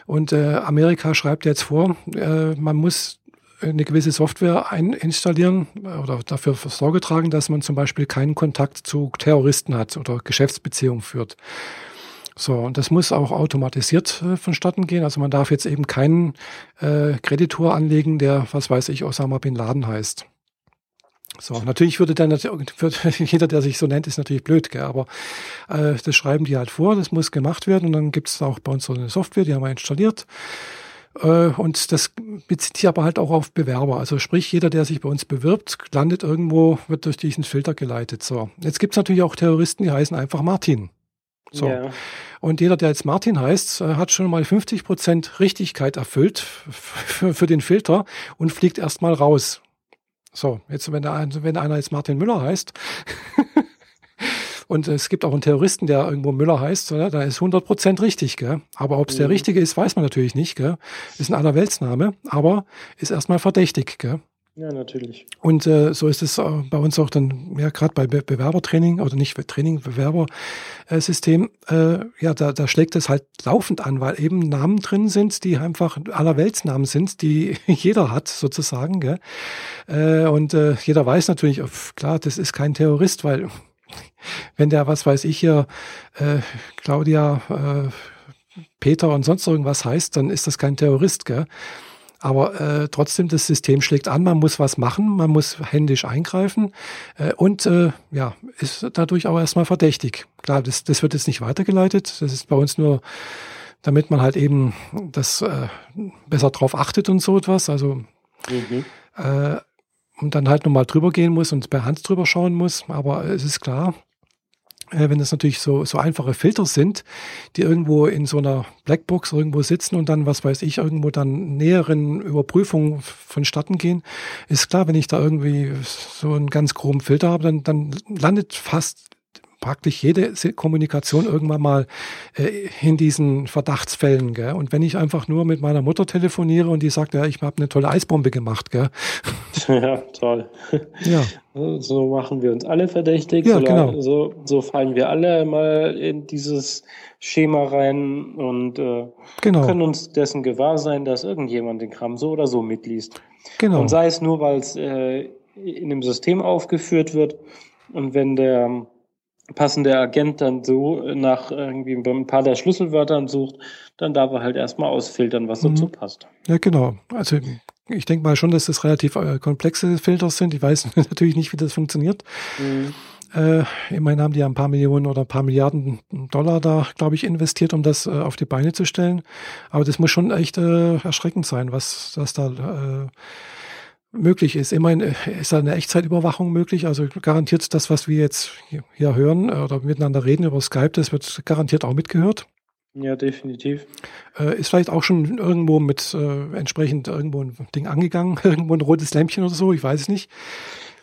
Und äh, Amerika schreibt jetzt vor, äh, man muss eine gewisse Software einstallieren oder dafür Sorge tragen, dass man zum Beispiel keinen Kontakt zu Terroristen hat oder Geschäftsbeziehungen führt. So, und das muss auch automatisiert äh, vonstatten gehen. Also man darf jetzt eben keinen äh, Kreditor anlegen, der, was weiß ich, Osama Bin Laden heißt. So, natürlich würde dann würde jeder, der sich so nennt, ist natürlich blöd, gell? aber äh, das schreiben die halt vor, das muss gemacht werden und dann gibt es auch bei uns so eine Software, die haben wir installiert. Äh, und das bezieht sich aber halt auch auf Bewerber. Also sprich, jeder, der sich bei uns bewirbt, landet irgendwo, wird durch diesen Filter geleitet. So, jetzt gibt es natürlich auch Terroristen, die heißen einfach Martin. So. Ja. Und jeder, der jetzt Martin heißt, äh, hat schon mal 50 Prozent Richtigkeit erfüllt für den Filter und fliegt erstmal raus. So, jetzt, wenn, der, wenn einer jetzt Martin Müller heißt, und es gibt auch einen Terroristen, der irgendwo Müller heißt, oder? da ist 100 Prozent richtig, gell? Aber ob es mhm. der richtige ist, weiß man natürlich nicht, gell? Ist ein Allerweltsname, aber ist erstmal verdächtig, gell? Ja, natürlich. Und äh, so ist es äh, bei uns auch dann, ja, gerade bei Be Bewerbertraining oder nicht Training, Bewerbersystem, äh, ja, da, da schlägt es halt laufend an, weil eben Namen drin sind, die einfach allerweltsnamen sind, die jeder hat, sozusagen. Gell? Äh, und äh, jeder weiß natürlich, klar, das ist kein Terrorist, weil wenn der, was weiß ich hier, äh, Claudia, äh, Peter und sonst irgendwas heißt, dann ist das kein Terrorist, gell? Aber äh, trotzdem, das System schlägt an, man muss was machen, man muss händisch eingreifen äh, und äh, ja, ist dadurch auch erstmal verdächtig. Klar, das, das wird jetzt nicht weitergeleitet. Das ist bei uns nur, damit man halt eben das äh, besser drauf achtet und so etwas. Also mhm. äh, und dann halt nochmal drüber gehen muss und per Hand drüber schauen muss. Aber es ist klar, wenn das natürlich so, so einfache Filter sind, die irgendwo in so einer Blackbox irgendwo sitzen und dann, was weiß ich, irgendwo dann näheren Überprüfungen vonstatten gehen, ist klar, wenn ich da irgendwie so einen ganz groben Filter habe, dann, dann landet fast praktisch jede Kommunikation irgendwann mal äh, in diesen Verdachtsfällen. Gell? Und wenn ich einfach nur mit meiner Mutter telefoniere und die sagt, ja, ich habe eine tolle Eisbombe gemacht. Gell? Ja, toll. Ja. So machen wir uns alle verdächtig. Ja, so, genau. so, so fallen wir alle mal in dieses Schema rein und äh, genau. können uns dessen gewahr sein, dass irgendjemand den Kram so oder so mitliest. Genau. Und sei es nur, weil es äh, in dem System aufgeführt wird und wenn der passende Agent dann so nach irgendwie ein paar der Schlüsselwörtern sucht, dann darf er halt erstmal ausfiltern, was mhm. dazu passt. Ja, genau. Also ich denke mal schon, dass das relativ äh, komplexe Filter sind. Ich weiß natürlich nicht, wie das funktioniert. Mhm. Äh, immerhin haben die ja ein paar Millionen oder ein paar Milliarden Dollar da, glaube ich, investiert, um das äh, auf die Beine zu stellen. Aber das muss schon echt äh, erschreckend sein, was das da äh, möglich ist. Immerhin äh, ist da eine Echtzeitüberwachung möglich. Also garantiert das, was wir jetzt hier hören äh, oder miteinander reden über Skype, das wird garantiert auch mitgehört. Ja, definitiv. Äh, ist vielleicht auch schon irgendwo mit äh, entsprechend irgendwo ein Ding angegangen, irgendwo ein rotes Lämpchen oder so, ich weiß es nicht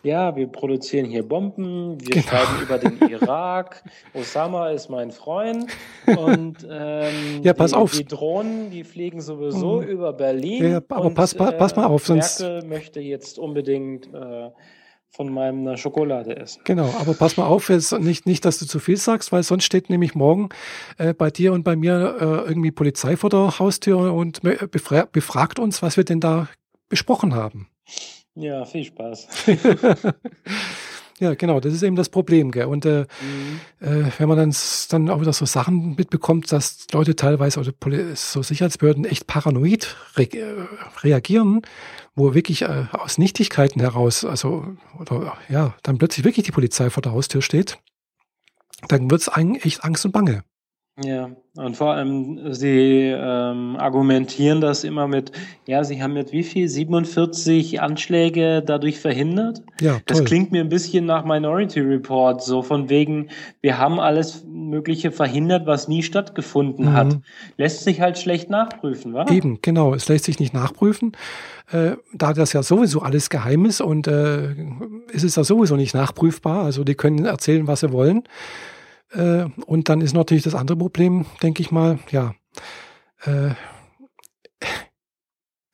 ja, wir produzieren hier Bomben, wir genau. schreiben über den Irak, Osama ist mein Freund und ähm, ja, pass die, auf. die Drohnen, die fliegen sowieso mhm. über Berlin. Ja, aber und, pass, pass, pass mal auf, sonst. Merkel möchte jetzt unbedingt äh, von meiner Schokolade essen. Genau, aber pass mal auf, jetzt nicht, nicht, dass du zu viel sagst, weil sonst steht nämlich morgen äh, bei dir und bei mir äh, irgendwie Polizei vor der Haustür und befra befragt uns, was wir denn da besprochen haben. Ja, viel Spaß. Ja, genau, das ist eben das Problem. Gell? Und äh, mhm. äh, wenn man dann, dann auch wieder so Sachen mitbekommt, dass Leute teilweise oder so Sicherheitsbehörden echt paranoid re äh, reagieren, wo wirklich äh, aus Nichtigkeiten heraus, also oder ja, dann plötzlich wirklich die Polizei vor der Haustür steht, dann wird's eigentlich echt Angst und Bange. Ja, und vor allem, Sie ähm, argumentieren das immer mit, ja, Sie haben jetzt wie viel? 47 Anschläge dadurch verhindert? Ja, toll. Das klingt mir ein bisschen nach Minority Report, so von wegen, wir haben alles Mögliche verhindert, was nie stattgefunden mhm. hat. Lässt sich halt schlecht nachprüfen, wa? Eben, genau, es lässt sich nicht nachprüfen. Äh, da das ja sowieso alles geheim ist und äh, ist es ja sowieso nicht nachprüfbar, also die können erzählen, was sie wollen. Äh, und dann ist natürlich das andere Problem, denke ich mal, ja, äh,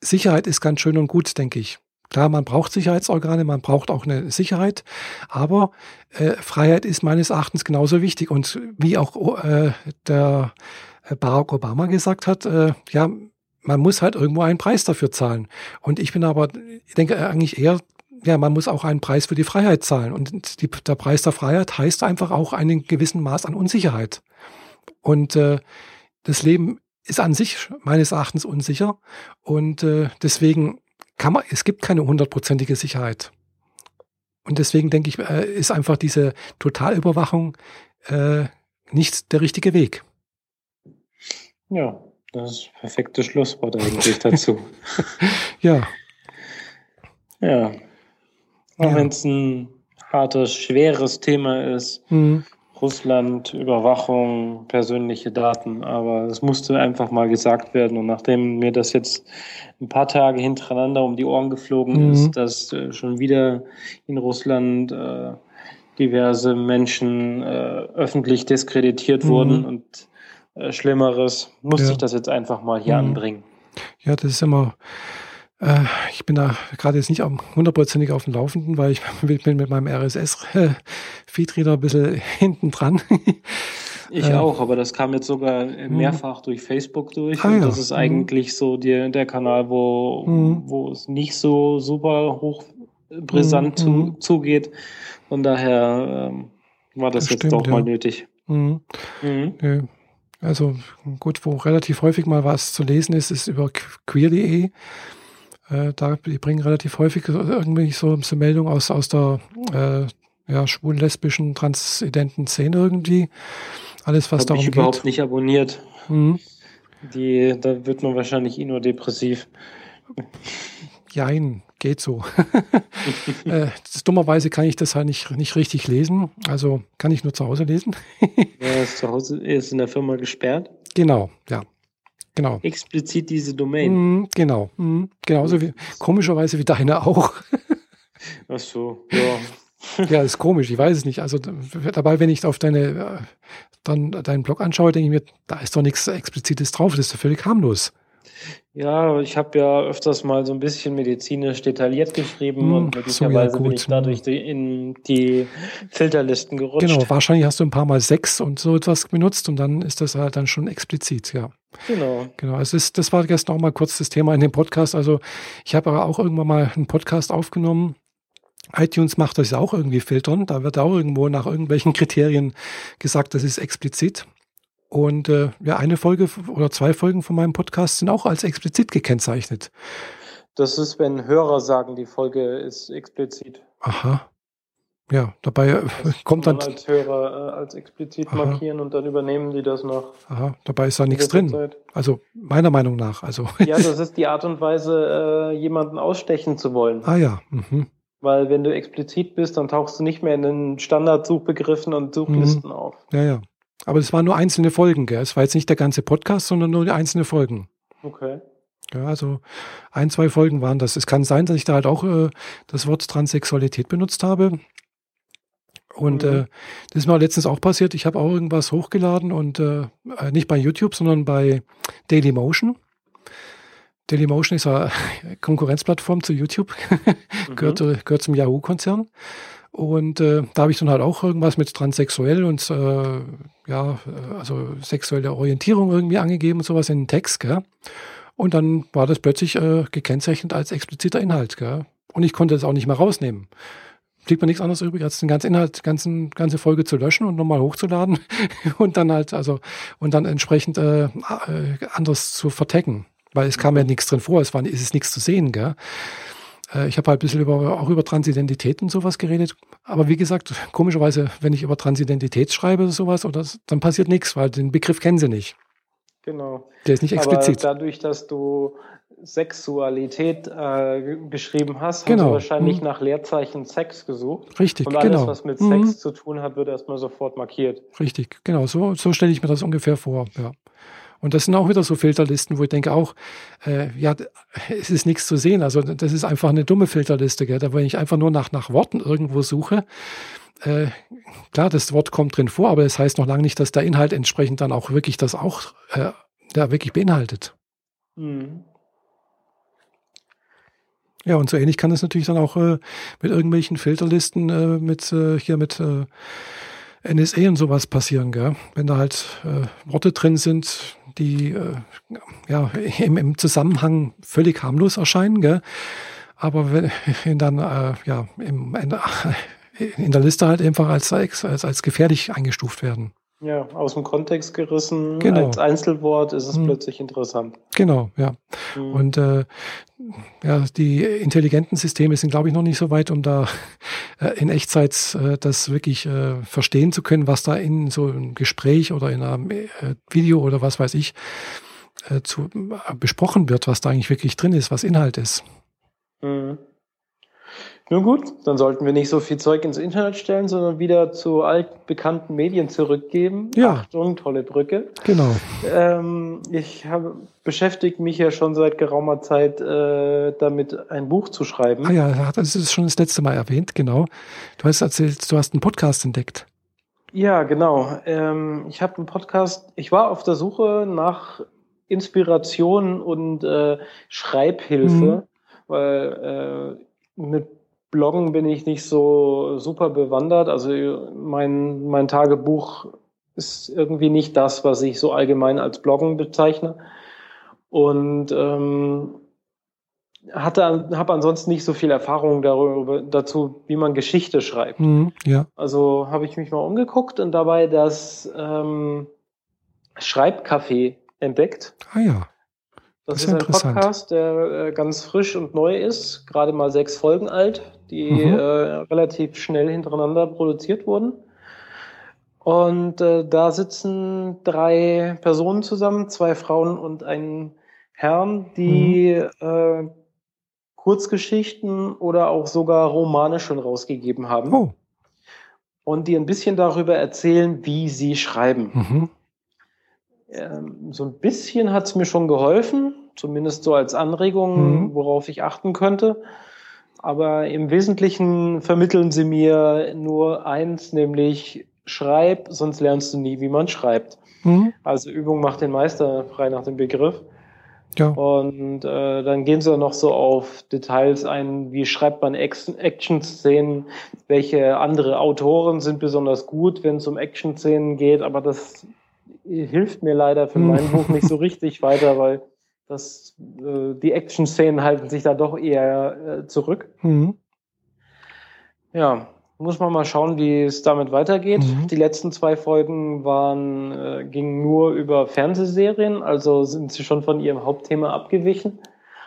Sicherheit ist ganz schön und gut, denke ich. Klar, man braucht Sicherheitsorgane, man braucht auch eine Sicherheit, aber äh, Freiheit ist meines Erachtens genauso wichtig. Und wie auch äh, der Barack Obama gesagt hat, äh, ja, man muss halt irgendwo einen Preis dafür zahlen. Und ich bin aber, ich denke eigentlich eher ja, man muss auch einen Preis für die Freiheit zahlen. Und die, der Preis der Freiheit heißt einfach auch einen gewissen Maß an Unsicherheit. Und äh, das Leben ist an sich meines Erachtens unsicher. Und äh, deswegen kann man, es gibt keine hundertprozentige Sicherheit. Und deswegen denke ich, äh, ist einfach diese Totalüberwachung äh, nicht der richtige Weg. Ja, das ist das perfekte Schlusswort eigentlich dazu. ja. Ja, auch ja. wenn es ein hartes, schweres Thema ist. Mhm. Russland, Überwachung, persönliche Daten, aber es musste einfach mal gesagt werden. Und nachdem mir das jetzt ein paar Tage hintereinander um die Ohren geflogen mhm. ist, dass äh, schon wieder in Russland äh, diverse Menschen äh, öffentlich diskreditiert mhm. wurden und äh, Schlimmeres, musste ja. ich das jetzt einfach mal hier mhm. anbringen. Ja, das ist immer äh, ich bin da gerade jetzt nicht hundertprozentig auf dem Laufenden, weil ich bin mit meinem RSS-Feedreader ein bisschen hinten dran. Ich äh, auch, aber das kam jetzt sogar mhm. mehrfach durch Facebook durch. Ah, und das ist mhm. eigentlich so die, der Kanal, wo, mhm. wo es nicht so super hoch brisant zu, zugeht. Von daher ähm, war das, das jetzt stimmt, doch ja. mal nötig. Mhm. Mhm. Also gut, wo relativ häufig mal was zu lesen ist, ist über queer.de. Äh, da, die bringen relativ häufig irgendwie so, so Meldungen aus, aus der äh, ja, schwulen, lesbischen, transidenten Szene irgendwie. Alles, was Hab darum ich geht. überhaupt nicht abonniert. Mhm. Die, da wird man wahrscheinlich eh nur depressiv. Jein, geht so. äh, dummerweise kann ich das halt nicht, nicht richtig lesen. Also kann ich nur zu Hause lesen. ja, ist zu Hause ist in der Firma gesperrt. Genau, ja. Genau. Explizit diese Domain. Mm, genau. Mm, genauso wie, komischerweise wie deine auch. Ach so, ja. ja, ist komisch, ich weiß es nicht. Also dabei, wenn ich auf deine, äh, dann deinen Blog anschaue, denke ich mir, da ist doch nichts Explizites drauf, das ist doch völlig harmlos. Ja, ich habe ja öfters mal so ein bisschen medizinisch detailliert geschrieben hm, und möglicherweise so, ja, bin ich dadurch in die Filterlisten gerutscht. Genau, wahrscheinlich hast du ein paar Mal sechs und so etwas benutzt und dann ist das halt dann schon explizit, ja. Genau. Genau, also ist, das war gestern auch mal kurz das Thema in dem Podcast. Also ich habe aber auch irgendwann mal einen Podcast aufgenommen. iTunes macht das ja auch irgendwie filtern. Da wird auch irgendwo nach irgendwelchen Kriterien gesagt, das ist explizit. Und äh, ja, eine Folge oder zwei Folgen von meinem Podcast sind auch als explizit gekennzeichnet. Das ist, wenn Hörer sagen, die Folge ist explizit. Aha. Ja, dabei äh, das kommt dann. als Hörer äh, als explizit aha. markieren und dann übernehmen die das noch. Aha, dabei ist da nichts drin. Zeit. Also meiner Meinung nach. Also. Ja, das ist die Art und Weise, äh, jemanden ausstechen zu wollen. Ah ja. Mhm. Weil wenn du explizit bist, dann tauchst du nicht mehr in den Standardsuchbegriffen und Suchlisten mhm. auf. Ja, ja. Aber es waren nur einzelne Folgen, gell? Es war jetzt nicht der ganze Podcast, sondern nur die einzelnen Folgen. Okay. Ja, also ein, zwei Folgen waren das. Es kann sein, dass ich da halt auch äh, das Wort Transsexualität benutzt habe. Und mhm. äh, das ist mir letztens auch passiert. Ich habe auch irgendwas hochgeladen und äh, äh nicht bei YouTube, sondern bei Dailymotion. Dailymotion ist eine Konkurrenzplattform zu YouTube, mhm. gehört, gehört zum Yahoo-Konzern. Und äh, da habe ich dann halt auch irgendwas mit transsexuell und äh, ja, also sexuelle Orientierung irgendwie angegeben und sowas in den Text, gell? Und dann war das plötzlich äh, gekennzeichnet als expliziter Inhalt, gell? Und ich konnte das auch nicht mehr rausnehmen. blieb mir nichts anderes übrig, als den ganzen Inhalt, ganzen, ganze Folge zu löschen und nochmal hochzuladen und dann halt, also, und dann entsprechend äh, äh, anders zu vertecken. Weil es kam ja nichts drin vor, es war, es ist nichts zu sehen, gell? Äh, ich habe halt ein bisschen über, auch über Transidentität und sowas geredet. Aber wie gesagt, komischerweise, wenn ich über Transidentität schreibe oder sowas, oder, dann passiert nichts, weil den Begriff kennen sie nicht. Genau. Der ist nicht explizit. Aber dadurch, dass du Sexualität äh, geschrieben hast, genau. hast du wahrscheinlich mhm. nach Leerzeichen Sex gesucht. Richtig, Und alles, genau. was mit Mhm. Sex zu tun hat, wird erstmal sofort markiert. Richtig, genau. So, so stelle ich mir das ungefähr vor. Ja. Und das sind auch wieder so Filterlisten, wo ich denke auch, äh, ja, es ist nichts zu sehen. Also das ist einfach eine dumme Filterliste, gell? Da wenn ich einfach nur nach, nach Worten irgendwo suche, äh, klar, das Wort kommt drin vor, aber es das heißt noch lange nicht, dass der Inhalt entsprechend dann auch wirklich das auch äh, ja, wirklich beinhaltet. Mhm. Ja, und so ähnlich kann es natürlich dann auch äh, mit irgendwelchen Filterlisten äh, mit äh, hier mit äh, NSA und sowas passieren, gell? Wenn da halt äh, Worte drin sind, die äh, ja im, im Zusammenhang völlig harmlos erscheinen, gell? Aber wenn, wenn dann äh, ja im, in, in der Liste halt einfach als, als, als gefährlich eingestuft werden. Ja, aus dem Kontext gerissen, Genau. als Einzelwort ist es Mhm. plötzlich interessant. Genau, ja. Mhm. Und äh, ja, die intelligenten Systeme sind, glaube ich, noch nicht so weit, um da äh, in Echtzeit äh, das wirklich äh, verstehen zu können, was da in so einem Gespräch oder in einem äh, Video oder was weiß ich äh, zu, äh, besprochen wird, was da eigentlich wirklich drin ist, was Inhalt ist. Mhm. Nun gut, dann sollten wir nicht so viel Zeug ins Internet stellen, sondern wieder zu altbekannten Medien zurückgeben. Ja. Achtung, tolle Brücke. Genau. Ähm, ich habe beschäftige mich ja schon seit geraumer Zeit äh, damit, ein Buch zu schreiben. Ah ja, das ist schon das letzte Mal erwähnt, genau. Du hast erzählt, du hast einen Podcast entdeckt. Ja, genau. Ähm, ich habe einen Podcast. Ich war auf der Suche nach Inspiration und äh, Schreibhilfe, weil äh, mit Bloggen bin ich nicht so super bewandert. Also mein, mein Tagebuch ist irgendwie nicht das, was ich so allgemein als Bloggen bezeichne. Und ähm, hatte, habe ansonsten nicht so viel Erfahrung darüber, dazu, wie man Geschichte schreibt. Mhm, ja. Also habe ich mich mal umgeguckt und dabei das ähm, Schreibcafé entdeckt. Ah ja. Das, Das ist ist ein. Podcast, der äh, ganz frisch und neu ist, gerade mal sechs Folgen alt, die Mhm. äh, relativ schnell hintereinander produziert wurden. Und äh, da sitzen drei Personen zusammen, zwei Frauen und ein Herrn, die Mhm. äh, Kurzgeschichten oder auch sogar Romane schon rausgegeben haben Oh. und die ein bisschen darüber erzählen, wie sie schreiben. Mhm. Ähm, so ein bisschen hat es mir schon geholfen, zumindest so als Anregung, Mhm. worauf ich achten könnte. Aber im Wesentlichen vermitteln sie mir nur eins, nämlich schreib, sonst lernst du nie, wie man schreibt. Mhm. Also Übung macht den Meister, frei nach dem Begriff. Ja. Und äh, dann gehen sie noch so auf Details ein, wie schreibt man Action- Action-Szenen, welche andere Autoren sind besonders gut, wenn es um Action-Szenen geht, aber das hilft mir leider für mein Buch nicht so richtig weiter, weil das, äh, die Action-Szenen halten sich da doch eher äh, zurück. Mhm. Ja, muss man mal schauen, wie es damit weitergeht. Mhm. Die letzten zwei Folgen waren, äh, gingen nur über Fernsehserien, also sind sie schon von ihrem Hauptthema abgewichen.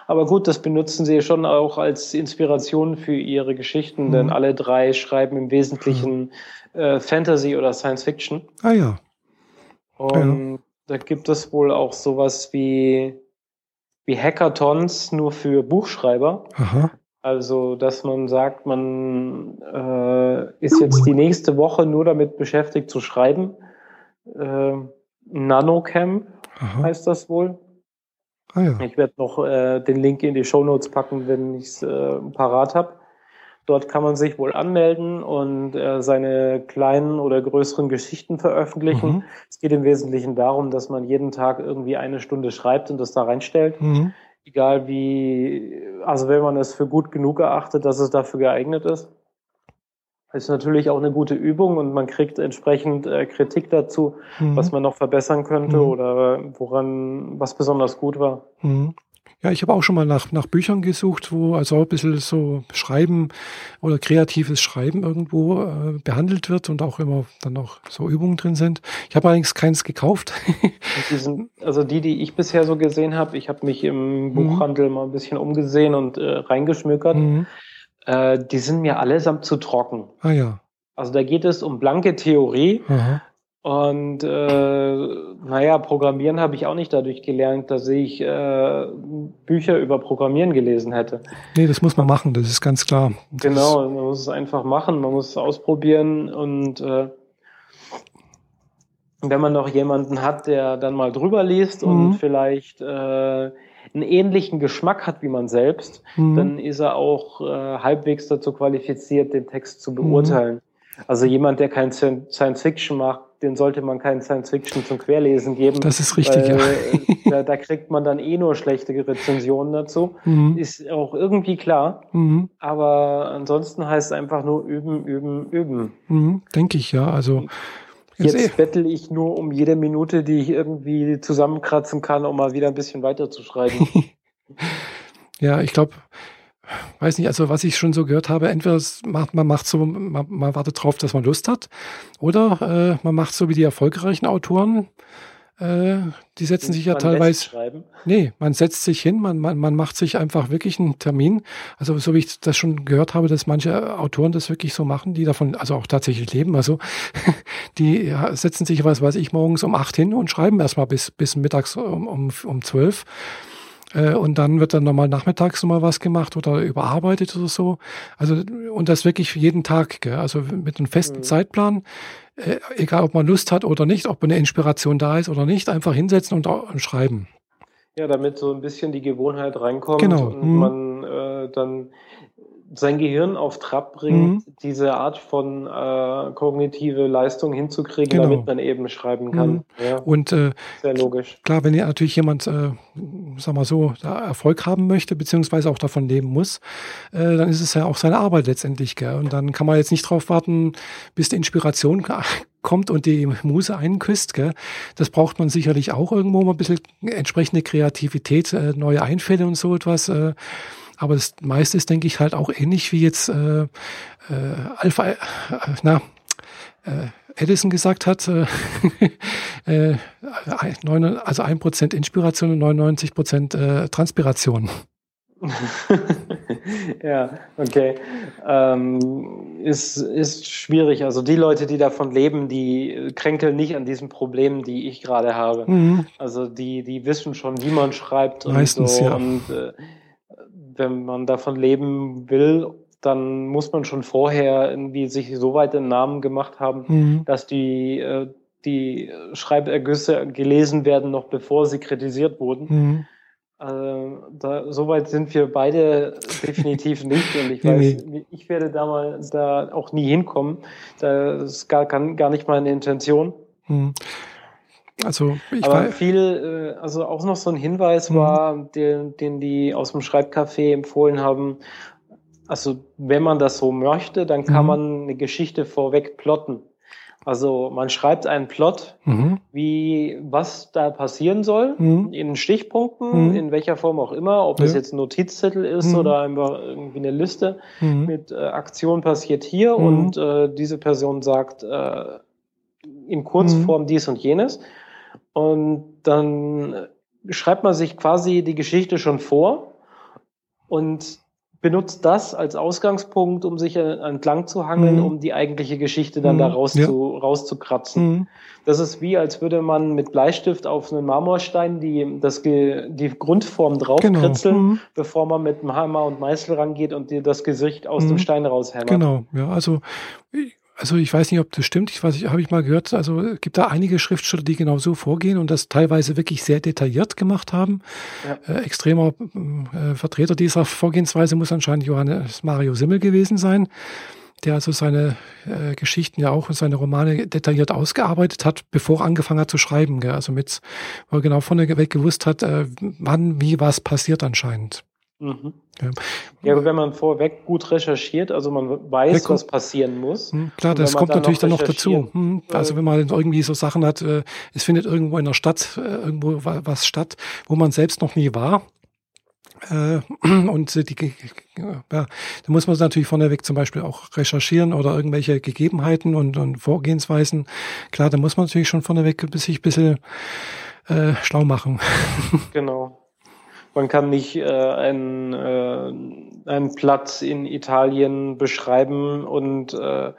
Aber gut, das benutzen sie schon auch als Inspiration für ihre Geschichten, Mhm. denn alle drei schreiben im Wesentlichen äh, Fantasy oder Science Fiction. Ah ja. Und da gibt es wohl auch sowas wie, wie Hackathons nur für Buchschreiber. Aha. Also, dass man sagt, man äh, ist jetzt die nächste Woche nur damit beschäftigt zu schreiben. Äh, NanoCamp Aha. heißt das wohl. Ah ja. Ich werde noch äh, den Link in die Shownotes packen, wenn ich es äh, parat habe. Dort kann man sich wohl anmelden und äh, seine kleinen oder größeren Geschichten veröffentlichen. Mhm. Es geht im Wesentlichen darum, dass man jeden Tag irgendwie eine Stunde schreibt und das da reinstellt. Mhm. Egal wie, also wenn man es für gut genug erachtet, dass es dafür geeignet ist. Ist natürlich auch eine gute Übung und man kriegt entsprechend äh, Kritik dazu, Mhm. was man noch verbessern könnte Mhm. oder woran, was besonders gut war. Ja, ich habe auch schon mal nach, nach Büchern gesucht, wo also ein bisschen so Schreiben oder kreatives Schreiben irgendwo äh, behandelt wird und auch immer dann auch so Übungen drin sind. Ich habe allerdings keins gekauft. Diesen, also die, die ich bisher so gesehen habe, ich habe mich im mhm. Buchhandel mal ein bisschen umgesehen und äh, reingeschmückert. Mhm. Äh, die sind mir allesamt zu trocken. Ah ja. Also da geht es um blanke Theorie. Aha. Und äh, naja, Programmieren habe ich auch nicht dadurch gelernt, dass ich äh, Bücher über Programmieren gelesen hätte. Nee, das muss man machen, das ist ganz klar. Das genau, man muss es einfach machen, man muss es ausprobieren und äh, wenn man noch jemanden hat, der dann mal drüber liest mhm. und vielleicht äh, einen ähnlichen Geschmack hat wie man selbst, mhm. dann ist er auch äh, halbwegs dazu qualifiziert, den Text zu beurteilen. Mhm. Also jemand, der kein Science Fiction macht, den sollte man kein Science Fiction zum Querlesen geben. Das ist richtig, ja. Da, da, kriegt man dann eh nur schlechte Rezensionen dazu. Mhm. Ist auch irgendwie klar. Mhm. Aber ansonsten heißt es einfach nur üben, üben, üben. Mhm, Denke ich, ja. Also Jetzt eh. bettel ich nur um jede Minute, die ich irgendwie zusammenkratzen kann, um mal wieder ein bisschen weiter zu schreiben. ja, ich glaube, weiß nicht, also was ich schon so gehört habe, entweder macht, man macht so, man, man wartet drauf, dass man Lust hat, oder äh, man macht so wie die erfolgreichen Autoren, äh, die setzen sich ja teilweise. Nee, man setzt sich hin, man, man, man macht sich einfach wirklich einen Termin. Also so wie ich das schon gehört habe, dass manche Autoren das wirklich so machen, die davon, also auch tatsächlich leben. Also die setzen sich, was weiß ich, morgens um acht hin und schreiben erstmal bis, bis mittags um, um, um zwölf. Äh, und dann wird dann nochmal nachmittags nochmal was gemacht oder überarbeitet oder so. Also, und das wirklich jeden Tag, gell? also mit einem festen mhm. Zeitplan, äh, egal ob man Lust hat oder nicht, ob eine Inspiration da ist oder nicht, einfach hinsetzen und, und schreiben. Ja, damit so ein bisschen die Gewohnheit reinkommt genau. und mhm. man äh, dann sein Gehirn auf Trab bringt, mhm. diese Art von äh, kognitive Leistung hinzukriegen, genau. damit man eben schreiben kann. Mhm. Ja. Und äh, sehr logisch. Klar, wenn natürlich jemand, äh, sag mal so, Erfolg haben möchte, beziehungsweise auch davon leben muss, äh, dann ist es ja auch seine Arbeit letztendlich. Gell? Und dann kann man jetzt nicht drauf warten, bis die Inspiration kommt und die Muse einküsst. Gell? Das braucht man sicherlich auch irgendwo mal ein bisschen entsprechende Kreativität, äh, neue Einfälle und so etwas. Äh, aber das meiste ist, denke ich, halt auch ähnlich wie jetzt äh, äh, Alpha, äh, na, äh, Edison gesagt hat, äh, äh, also ein Prozent Inspiration und 99 Prozent äh, Transpiration. ja, okay. Ähm, ist, ist schwierig. Also die Leute, die davon leben, die kränkeln nicht an diesen Problemen, die ich gerade habe. Mhm. Also die, die wissen schon, wie man schreibt Meistens, und so. Ja. Und äh, wenn man davon leben will, dann muss man schon vorher irgendwie sich so weit den Namen gemacht haben, mhm. dass die, äh, die Schreibergüsse gelesen werden, noch bevor sie kritisiert wurden. Mhm. Also, da, so weit sind wir beide definitiv nicht und ich weiß, nee. ich werde da mal da auch nie hinkommen. Das ist gar, gar nicht meine Intention. Mhm. Also ich Aber viel, äh, also auch noch so ein Hinweis mhm. war, den, den die aus dem Schreibcafé empfohlen haben. Also wenn man das so möchte, dann kann mhm. man eine Geschichte vorweg plotten. Also man schreibt einen Plot, mhm. wie was da passieren soll, mhm. in Stichpunkten, mhm. in welcher Form auch immer, ob ja. das jetzt ein Notizzettel ist mhm. oder einfach irgendwie eine Liste mhm. mit äh, Aktion passiert hier mhm. und äh, diese Person sagt äh, in Kurzform dies und jenes. Und dann schreibt man sich quasi die Geschichte schon vor und benutzt das als Ausgangspunkt, um sich entlang zu hangeln, mhm. um die eigentliche Geschichte dann mhm. da raus ja. zu, rauszukratzen. Mhm. Das ist wie, als würde man mit Bleistift auf einen Marmorstein die, das, die Grundform draufkritzeln, genau. Mhm. bevor man mit dem Hammer und Meißel rangeht und dir das Gesicht aus dem mhm. Stein raushämmert. Genau, ja, also also ich weiß nicht, ob das stimmt. Ich weiß, habe ich mal gehört. Also es gibt da einige Schriftsteller, die genau so vorgehen und das teilweise wirklich sehr detailliert gemacht haben. Ja. Äh, extremer äh, Vertreter dieser Vorgehensweise muss anscheinend Johannes Mario Simmel gewesen sein, der also seine äh, Geschichten ja auch und seine Romane detailliert ausgearbeitet hat, bevor er angefangen hat zu schreiben. Gell? Also mit, wo er genau vorneweg gewusst hat, äh, wann, wie, was passiert anscheinend. Mhm. Ja. ja, wenn man vorweg gut recherchiert, also man weiß, ja, was passieren muss. Hm, klar, das kommt natürlich dann noch dazu. Hm, also wenn man irgendwie so Sachen hat, äh, es findet irgendwo in der Stadt äh, irgendwo was statt, wo man selbst noch nie war. Äh, und die, ja, da muss man natürlich vorneweg zum Beispiel auch recherchieren oder irgendwelche Gegebenheiten und, und Vorgehensweisen. Klar, da muss man natürlich schon vorneweg sich ein bisschen äh, schlau machen. Genau. Man kann nicht äh, einen, äh, einen Platz in Italien beschreiben und äh,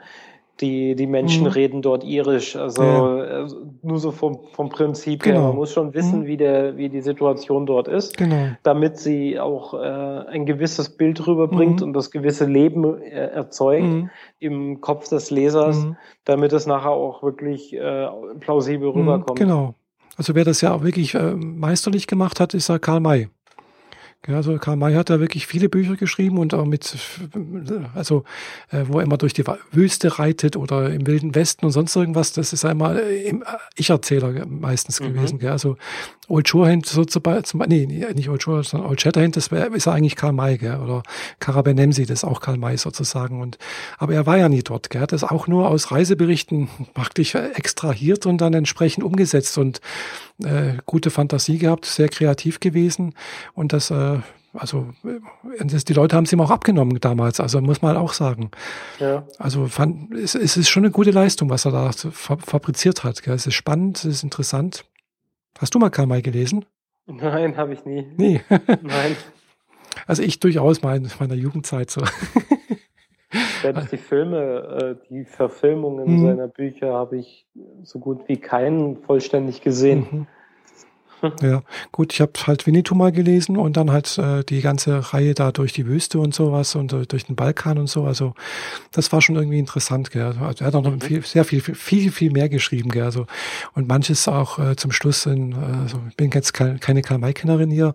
die, die Menschen mhm. reden dort irisch. Also ja. Äh, nur so vom, vom Prinzip genau. her. Man muss schon wissen, mhm. wie, der, wie die Situation dort ist, genau. damit sie auch äh, ein gewisses Bild rüberbringt mhm. und das gewisse Leben äh, erzeugt mhm. im Kopf des Lesers, mhm. damit es nachher auch wirklich äh, plausibel mhm. rüberkommt. Genau. Also wer das ja auch wirklich äh, meisterlich gemacht hat, ist ja Karl May. Ja, also Karl May hat da wirklich viele Bücher geschrieben und auch mit, also äh, wo er immer durch die Wüste reitet oder im Wilden Westen und sonst irgendwas, das ist einmal im Ich-Erzähler meistens mhm. gewesen. Gell? Also Old Shatterhand, so zum Beispiel, nee, nicht Old Shatterhand, sondern Old Shatterhand, das wär, ist ja eigentlich Karl May, gell? oder Karabenemsi, das ist auch Karl May sozusagen. Und, aber er war ja nie dort, gell? das auch nur aus Reiseberichten praktisch extrahiert und dann entsprechend umgesetzt und äh, gute Fantasie gehabt, sehr kreativ gewesen und das äh, also das, die Leute haben es ihm auch abgenommen damals, also muss man auch sagen. Ja. Also fand, es, es ist schon eine gute Leistung, was er da fabriziert hat. Gell? Es ist spannend, es ist interessant. Hast du mal Karl May gelesen? Nein, habe ich nie. Nie? Nein. Also ich durchaus mal in meiner Jugendzeit so. Selbst die Filme, äh, die Verfilmungen mhm. seiner Bücher habe ich so gut wie keinen vollständig gesehen. Mhm. Ja, gut, ich habe halt Winnetou mal gelesen und dann halt äh, die ganze Reihe da durch die Wüste und sowas und äh, durch den Balkan und so. Also das war schon irgendwie interessant, gell. Also, er hat auch noch mhm. viel, sehr viel, viel, viel mehr geschrieben, gell. Also, und manches auch äh, zum Schluss in, äh, also ich bin jetzt keine, keine Karl-May-Kennerin hier,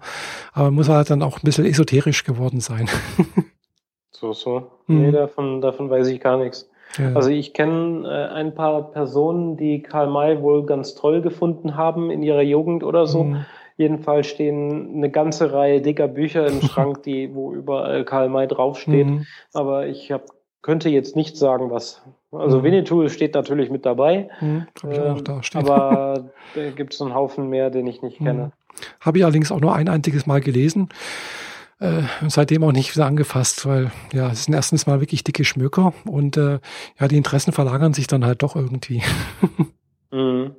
aber muss halt dann auch ein bisschen esoterisch geworden sein. so, so. Mhm. Nee, davon, davon weiß ich gar nichts. Ja. Also ich kenne äh, ein paar Personen, die Karl May wohl ganz toll gefunden haben in ihrer Jugend oder so. Mhm. Jedenfalls stehen eine ganze Reihe dicker Bücher im Schrank, die, wo überall Karl May draufsteht. Mhm. Aber ich hab, könnte jetzt nicht sagen, was. Also mhm. Winnetou steht natürlich mit dabei. Mhm, ich auch ähm, da stehen. aber da gibt es einen Haufen mehr, den ich nicht kenne. Mhm. Habe ich allerdings auch nur ein einziges Mal gelesen. Äh, seitdem auch nicht wieder angefasst, weil ja, es sind erstens mal wirklich dicke Schmöker und äh, ja, die Interessen verlagern sich dann halt doch irgendwie. mhm.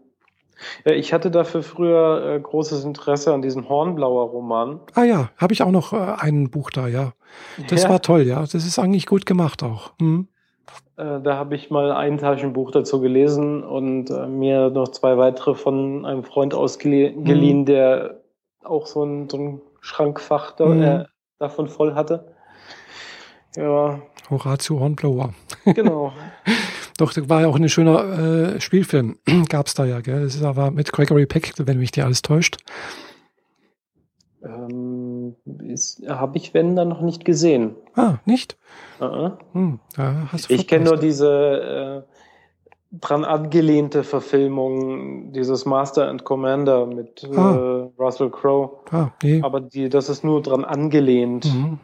Ja, ich hatte dafür früher äh, großes Interesse an diesem Hornblauer Roman. Ah ja, habe ich auch noch äh, ein Buch da, ja. Das ja. war toll, ja. Das ist eigentlich gut gemacht auch. Mhm. Äh, da habe ich mal ein Taschenbuch dazu gelesen und äh, mir noch zwei weitere von einem Freund ausgeliehen, mhm. der auch so ein, so ein Schrankfach da, mhm. Davon voll hatte. Ja. Horatio Hornblower. Genau. Doch, das war ja auch ein schöner äh, Spielfilm. Gab es da ja, gell? Das ist aber mit Gregory Peck, wenn mich dir alles täuscht. Ähm, Habe ich, wenn, dann noch nicht gesehen. Ah, nicht? Uh -uh. Hm, ich kenne nur diese äh, dran angelehnte Verfilmung, dieses Master and Commander mit ah. äh, Russell Crowe. Ah, nee. Aber die, das ist nur dran angelehnt. Mhm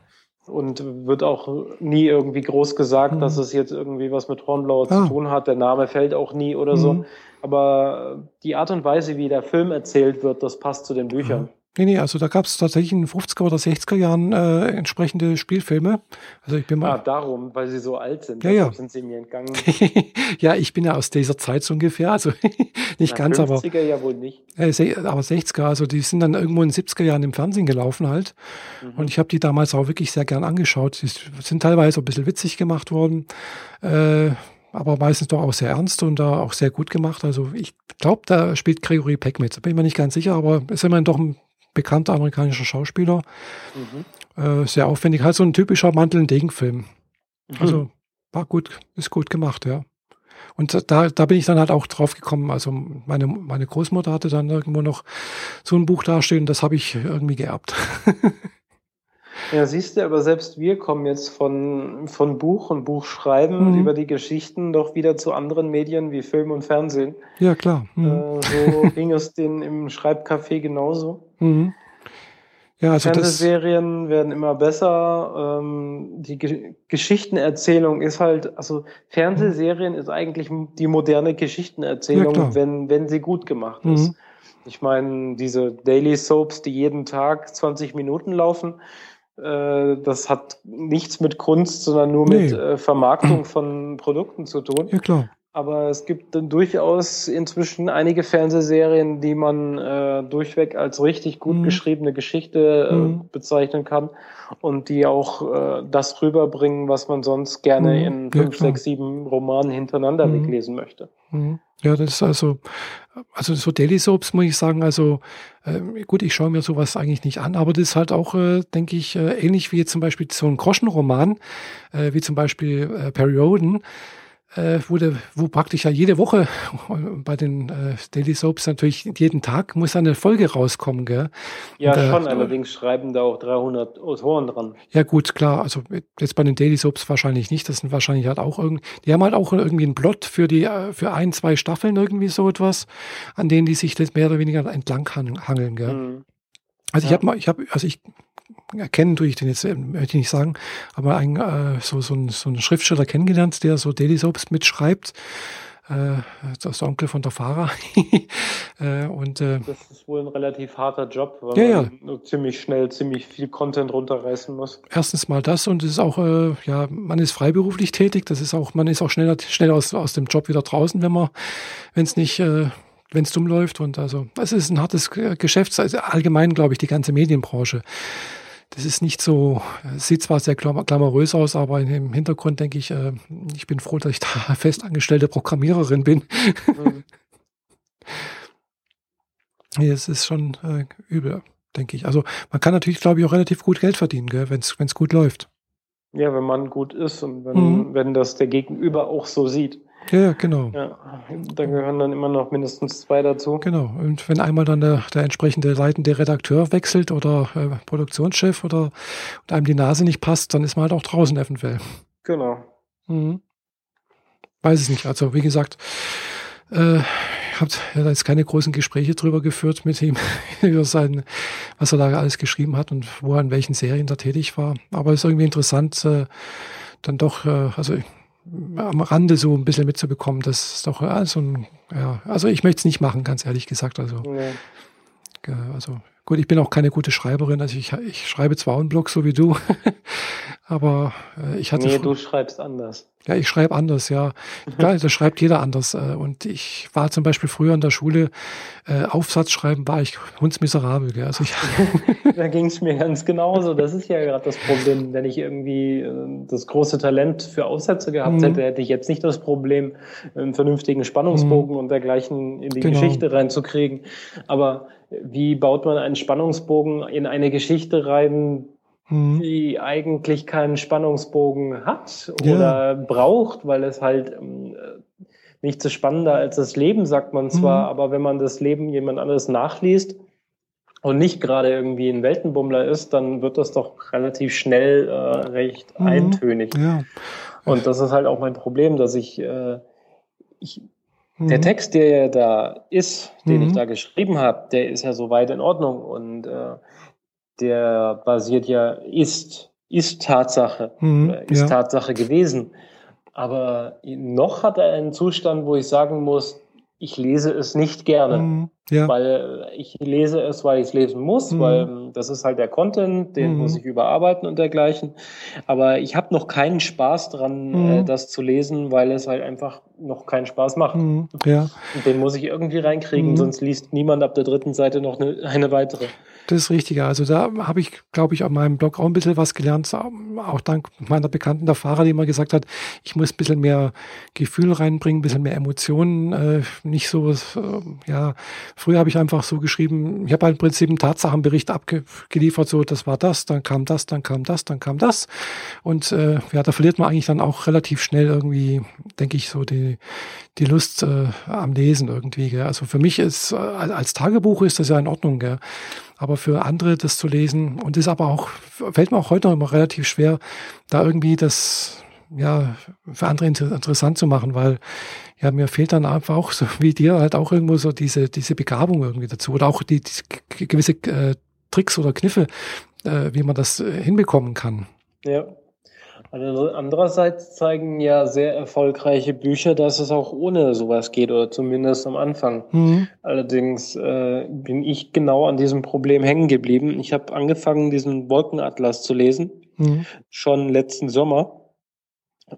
und wird auch nie irgendwie groß gesagt, mhm. dass es jetzt irgendwie was mit Hornblauer ah. zu tun hat. Der Name fällt auch nie oder mhm. so. Aber die Art und Weise, wie der Film erzählt wird, das passt zu den Büchern. Nee, nee, also da gab es tatsächlich in den 50er oder 60er Jahren äh, entsprechende Spielfilme. Also ich bin mal. Ah, darum, weil sie so alt sind. Ja, ja. sind sie mir entgangen. ja, ich bin ja aus dieser Zeit so ungefähr. Also nicht Na, ganz, 50er aber. 50er ja wohl nicht. Äh, aber 60er, also die sind dann irgendwo in den 70er Jahren im Fernsehen gelaufen halt. Mhm. Und ich habe die damals auch wirklich sehr gern angeschaut. Die sind teilweise ein bisschen witzig gemacht worden. Äh, aber meistens doch auch sehr ernst und da auch sehr gut gemacht. Also ich glaube, da spielt Gregory Peck mit. Bin ich mir nicht ganz sicher, aber ist immerhin doch ein bekannter amerikanischer Schauspieler. Mhm. Äh, sehr aufwendig, halt so ein typischer Mantel- und Degenfilm. Mhm. Also war gut, ist gut gemacht, ja. Und da, da bin ich dann halt auch drauf gekommen. Also meine, meine Großmutter hatte dann irgendwo noch so ein Buch dastehen, das habe ich irgendwie geerbt. Ja, siehst du, aber selbst wir kommen jetzt von, von Buch und Buchschreiben mhm. über die Geschichten doch wieder zu anderen Medien wie Film und Fernsehen. Ja, klar. Mhm. Äh, so ging es denen im Schreibcafé genauso. Mhm. Ja, also Fernsehserien das werden immer besser. Ähm, die Ge Geschichtenerzählung ist halt, also Fernsehserien ist eigentlich die moderne Geschichtenerzählung, ja, wenn, wenn sie gut gemacht ist. Mhm. Ich meine, diese Daily Soaps, die jeden Tag 20 Minuten laufen, das hat nichts mit Kunst, sondern nur nee. mit äh, Vermarktung von Produkten zu tun. Ja, klar. Aber es gibt dann durchaus inzwischen einige Fernsehserien, die man äh, durchweg als richtig gut mhm. geschriebene Geschichte äh, mhm. bezeichnen kann und die auch äh, das rüberbringen, was man sonst gerne mhm. in fünf, ja, sechs, sieben Romanen hintereinander mhm. weglesen möchte. Mhm. Ja, das ist also, also so Daily Soaps muss ich sagen, also äh, gut, ich schaue mir sowas eigentlich nicht an, aber das ist halt auch, äh, denke ich, äh, ähnlich wie zum Beispiel so ein Groschenroman, äh, wie zum Beispiel äh, Perry Roden äh, wurde, wo praktisch ja jede Woche bei den äh, Daily Soaps natürlich jeden Tag muss eine Folge rauskommen, gell? Ja, schon, äh, allerdings schreiben da auch 300 Autoren dran. Ja, gut, klar, also jetzt bei den Daily Soaps wahrscheinlich nicht, das sind wahrscheinlich halt auch irgendwie, die haben halt auch irgendwie einen Plot für die, äh, für ein, zwei Staffeln irgendwie so etwas, an denen die sich das mehr oder weniger entlang hangeln, gell? Mhm. Also ja. ich habe mal, ich habe, also ich erkennen tue ich den jetzt, äh, möchte ich nicht sagen, aber ein, äh, so, so, ein, so einen Schriftsteller kennengelernt, der so Daily Soaps mitschreibt. Äh, das ist der Onkel von der Fahrer. äh, und, äh, das ist wohl ein relativ harter Job, weil ja, man ja. ziemlich schnell ziemlich viel Content runterreißen muss. Erstens mal das und es ist auch, äh, ja, man ist freiberuflich tätig. Das ist auch, man ist auch schneller, schnell aus, aus dem Job wieder draußen, wenn man, wenn es nicht, äh, wenn es dumm läuft. Und also, es ist ein hartes Geschäft, also allgemein, glaube ich, die ganze Medienbranche das ist nicht so, sieht zwar sehr glamourös aus, aber im Hintergrund denke ich, äh, ich bin froh, dass ich da festangestellte Programmiererin bin. Mhm. es ist schon äh, übel, denke ich. Also man kann natürlich, glaube ich, auch relativ gut Geld verdienen, wenn es gut läuft. Ja, wenn man gut ist und wenn, mhm. wenn das der Gegenüber auch so sieht. Ja, genau. Ja, da gehören dann immer noch mindestens zwei dazu. Genau. Und wenn einmal dann der, der entsprechende leitende Redakteur wechselt oder äh, Produktionschef oder und einem die Nase nicht passt, dann ist man halt auch draußen eventuell. Genau. Mhm. Weiß es nicht. Also wie gesagt, äh, habe ja, jetzt keine großen Gespräche drüber geführt mit ihm, über sein, was er da alles geschrieben hat und wo er in welchen Serien da tätig war. Aber es ist irgendwie interessant, äh, dann doch, äh, also am Rande so ein bisschen mitzubekommen, das ist doch ja, so ein, ja, also ich möchte es nicht machen, ganz ehrlich gesagt. Also, nee. also Gut, ich bin auch keine gute Schreiberin. Also ich, ich schreibe zwar einen Blog, so wie du, aber äh, ich hatte. Nee, du schreibst anders. Ja, ich schreibe anders, ja. Klar, das schreibt jeder anders. Äh, und ich war zum Beispiel früher in der Schule, äh, Aufsatz schreiben war ich hundsmiserabel. Gell? Also ich da ging es mir ganz genauso. Das ist ja gerade das Problem. Wenn ich irgendwie äh, das große Talent für Aufsätze gehabt mhm. hätte, hätte ich jetzt nicht das Problem, einen vernünftigen Spannungsbogen mhm. und dergleichen in die genau. Geschichte reinzukriegen. Aber wie baut man einen Spannungsbogen in eine Geschichte rein, mhm. die eigentlich keinen Spannungsbogen hat oder ja. braucht, weil es halt ähm, nicht so spannender als das Leben, sagt man zwar, mhm. aber wenn man das Leben jemand anderes nachliest und nicht gerade irgendwie ein Weltenbummler ist, dann wird das doch relativ schnell äh, recht mhm. eintönig. Ja. Und das ist halt auch mein Problem, dass ich, äh, ich der mhm. Text, der da ist, den mhm. ich da geschrieben habe, der ist ja soweit in Ordnung und äh, der basiert ja, ist, ist Tatsache, mhm. Äh, ist ja. Tatsache gewesen. Aber noch hat er einen Zustand, wo ich sagen muss, ich lese es nicht gerne. Mhm. Ja. Weil ich lese es, weil ich es lesen muss, mhm. weil ähm, das ist halt der Content, den mhm. muss ich überarbeiten und dergleichen. Aber ich habe noch keinen Spaß dran, mhm. äh, das zu lesen, weil es halt einfach noch keinen Spaß macht. Mhm. Ja. Und den muss ich irgendwie reinkriegen, mhm. sonst liest niemand ab der dritten Seite noch eine, eine weitere. Das ist richtig. Also da habe ich, glaube ich, auf meinem Blog auch ein bisschen was gelernt, auch dank meiner Bekannten, der Fahrer, die immer gesagt hat, ich muss ein bisschen mehr Gefühl reinbringen, ein bisschen mehr Emotionen, äh, nicht so, äh, ja, Früher habe ich einfach so geschrieben, ich habe halt im Prinzip einen Tatsachenbericht abgeliefert, so das war das, dann kam das, dann kam das, dann kam das. Und äh, ja, da verliert man eigentlich dann auch relativ schnell irgendwie, denke ich, so die, die Lust äh, am Lesen irgendwie. Gell. Also für mich ist, äh, als Tagebuch ist das ja in Ordnung, gell. Aber für andere das zu lesen und ist aber auch, fällt mir auch heute noch immer relativ schwer, da irgendwie das ja, für andere inter interessant zu machen, weil ja, mir fehlt dann einfach auch, so wie dir, halt auch irgendwo so diese, diese Begabung irgendwie dazu oder auch die, die gewisse äh, Tricks oder Kniffe, äh, wie man das äh, hinbekommen kann. Ja. Also andererseits zeigen ja sehr erfolgreiche Bücher, dass es auch ohne sowas geht, oder zumindest am Anfang. Mhm. Allerdings äh, bin ich genau an diesem Problem hängen geblieben. Ich habe angefangen, diesen Wolkenatlas zu lesen, mhm. schon letzten Sommer.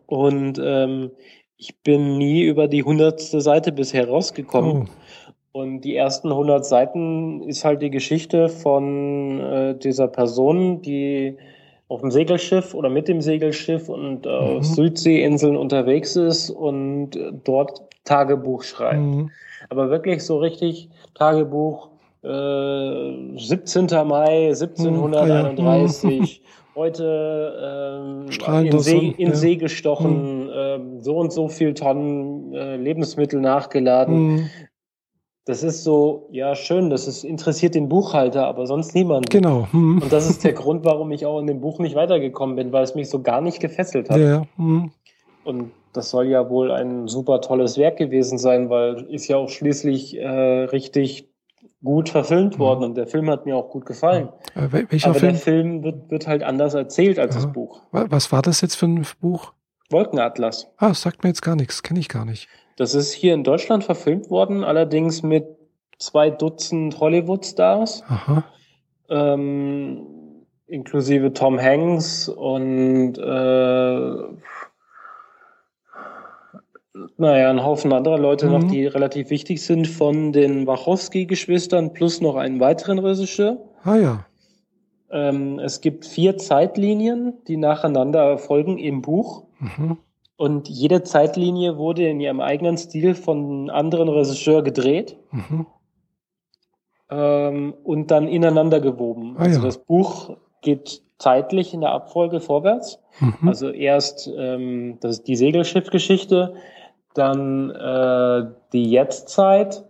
Und ähm, ich bin nie über die hundertste Seite bisher rausgekommen. Oh. Und die ersten hundert Seiten ist halt die Geschichte von äh, dieser Person, die auf dem Segelschiff oder mit dem Segelschiff und äh, mhm. auf Südseeinseln unterwegs ist und äh, dort Tagebuch schreibt. Mhm. Aber wirklich so richtig Tagebuch, äh, 17. Mai 1731, mhm. heute ähm, in, See, in ja. See gestochen, mhm. äh, so und so viel Tonnen äh, Lebensmittel nachgeladen. Mhm. Das ist so, ja, schön, das ist, interessiert den Buchhalter, aber sonst niemand. Genau. Hm. Und das ist der Grund, warum ich auch in dem Buch nicht weitergekommen bin, weil es mich so gar nicht gefesselt hat. Ja. Hm. Und das soll ja wohl ein super tolles Werk gewesen sein, weil ist ja auch schließlich äh, richtig gut verfilmt hm. worden und der Film hat mir auch gut gefallen. Äh, welcher Aber Film? der Film wird, wird halt anders erzählt als ja. das Buch. Was war das jetzt für ein Buch? Wolkenatlas. Ah, sagt mir jetzt gar nichts, kenne ich gar nicht. Das ist hier in Deutschland verfilmt worden, allerdings mit zwei Dutzend Hollywood-Stars. Ähm, inklusive Tom Hanks und äh, naja, ein Haufen anderer Leute mhm. noch, die relativ wichtig sind von den Wachowski-Geschwistern plus noch einen weiteren Regisseur. Ah ja. Ähm, es gibt vier Zeitlinien, die nacheinander folgen im Buch. Mhm. Und jede Zeitlinie wurde in ihrem eigenen Stil von einem anderen Regisseur gedreht mhm. ähm, und dann ineinander gewoben. Ah, also ja. das Buch geht zeitlich in der Abfolge vorwärts. Mhm. Also erst ähm, das ist die Segelschiffgeschichte, dann äh, die Jetztzeit,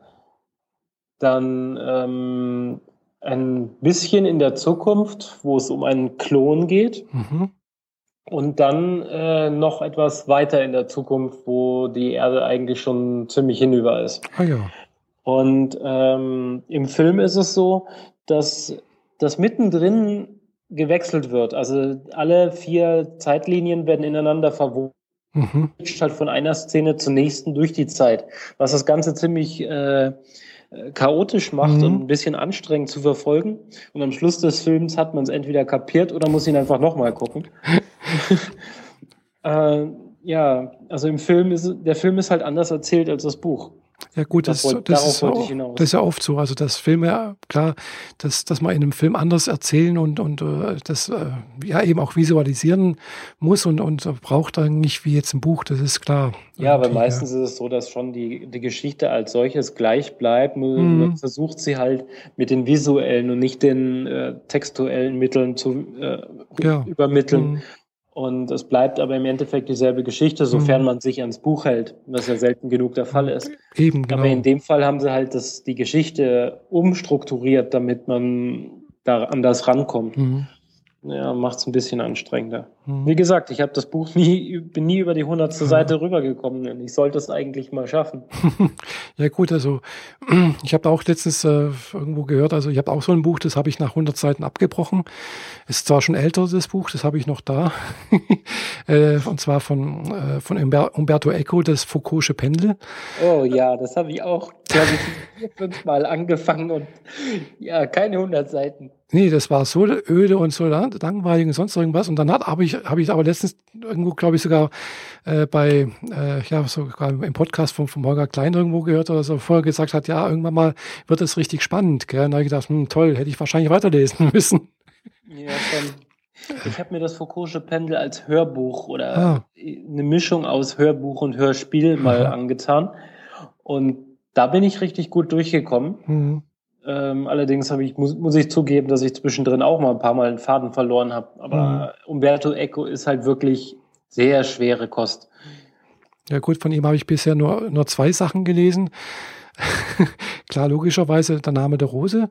dann ähm, ein bisschen in der Zukunft, wo es um einen Klon geht. Mhm. Und dann äh, noch etwas weiter in der Zukunft, wo die Erde eigentlich schon ziemlich hinüber ist. Ah ja. Und ähm, im Film ist es so, dass das mittendrin gewechselt wird. Also alle vier Zeitlinien werden ineinander verwoben. Mhm. Halt von einer Szene zur nächsten durch die Zeit. Was das Ganze ziemlich äh, chaotisch macht mhm. und ein bisschen anstrengend zu verfolgen. Und am Schluss des Films hat man es entweder kapiert oder muss ihn einfach nochmal gucken. äh, ja, also im Film ist der Film ist halt anders erzählt als das Buch. Ja gut, das, das, das, ist, auch, das ist ja oft so. Also dass Filme, klar, dass, dass man in einem Film anders erzählen und, und äh, das äh, ja eben auch visualisieren muss und, und braucht dann nicht wie jetzt ein Buch, das ist klar. Ja, aber meistens ja. ist es so, dass schon die, die Geschichte als solches gleich bleibt, nur mhm. versucht sie halt mit den visuellen und nicht den äh, textuellen Mitteln zu äh, ja. übermitteln. Mhm. Und es bleibt aber im Endeffekt dieselbe Geschichte, sofern mhm. man sich ans Buch hält, was ja selten genug der Fall ist. Eben, genau. Aber in dem Fall haben sie halt das, die Geschichte umstrukturiert, damit man da anders rankommt. Mhm ja, macht es ein bisschen anstrengender. Mhm. Wie gesagt, ich habe das Buch nie, bin nie über die hundertste Seite rübergekommen. Ich sollte es eigentlich mal schaffen. ja gut, also ich habe auch letztens äh, irgendwo gehört, also ich habe auch so ein Buch, das habe ich nach 100 Seiten abgebrochen. Ist zwar schon älter, das Buch, das habe ich noch da. äh, und zwar von, äh, von Umberto Eco, das Foucault'sche Pendel. Oh ja, das habe ich auch, glaube ich, vier, fünf Mal angefangen und ja, keine 100 Seiten. Nee, das war so öde und so langweilig und sonst irgendwas. Und dann habe ich, habe ich aber letztens irgendwo, glaube ich, sogar äh, bei, äh, ja, sogar im Podcast von, von Holger Klein irgendwo gehört oder so, vorher gesagt hat, ja, irgendwann mal wird es richtig spannend. Gell? Und da habe ich gedacht, hm, toll, hätte ich wahrscheinlich weiterlesen müssen. Ja, schon. Ich habe mir das Foucault'sche Pendel als Hörbuch oder ah. eine Mischung aus Hörbuch und Hörspiel mal Aha. angetan. Und da bin ich richtig gut durchgekommen. Mhm. Ähm, allerdings habe ich, muss, muss ich zugeben, dass ich zwischendrin auch mal ein paar Mal einen Faden verloren habe. Aber mhm. Umberto Eco ist halt wirklich sehr schwere Kost. Ja gut, von ihm habe ich bisher nur, nur zwei Sachen gelesen. Klar, logischerweise der Name der Rose.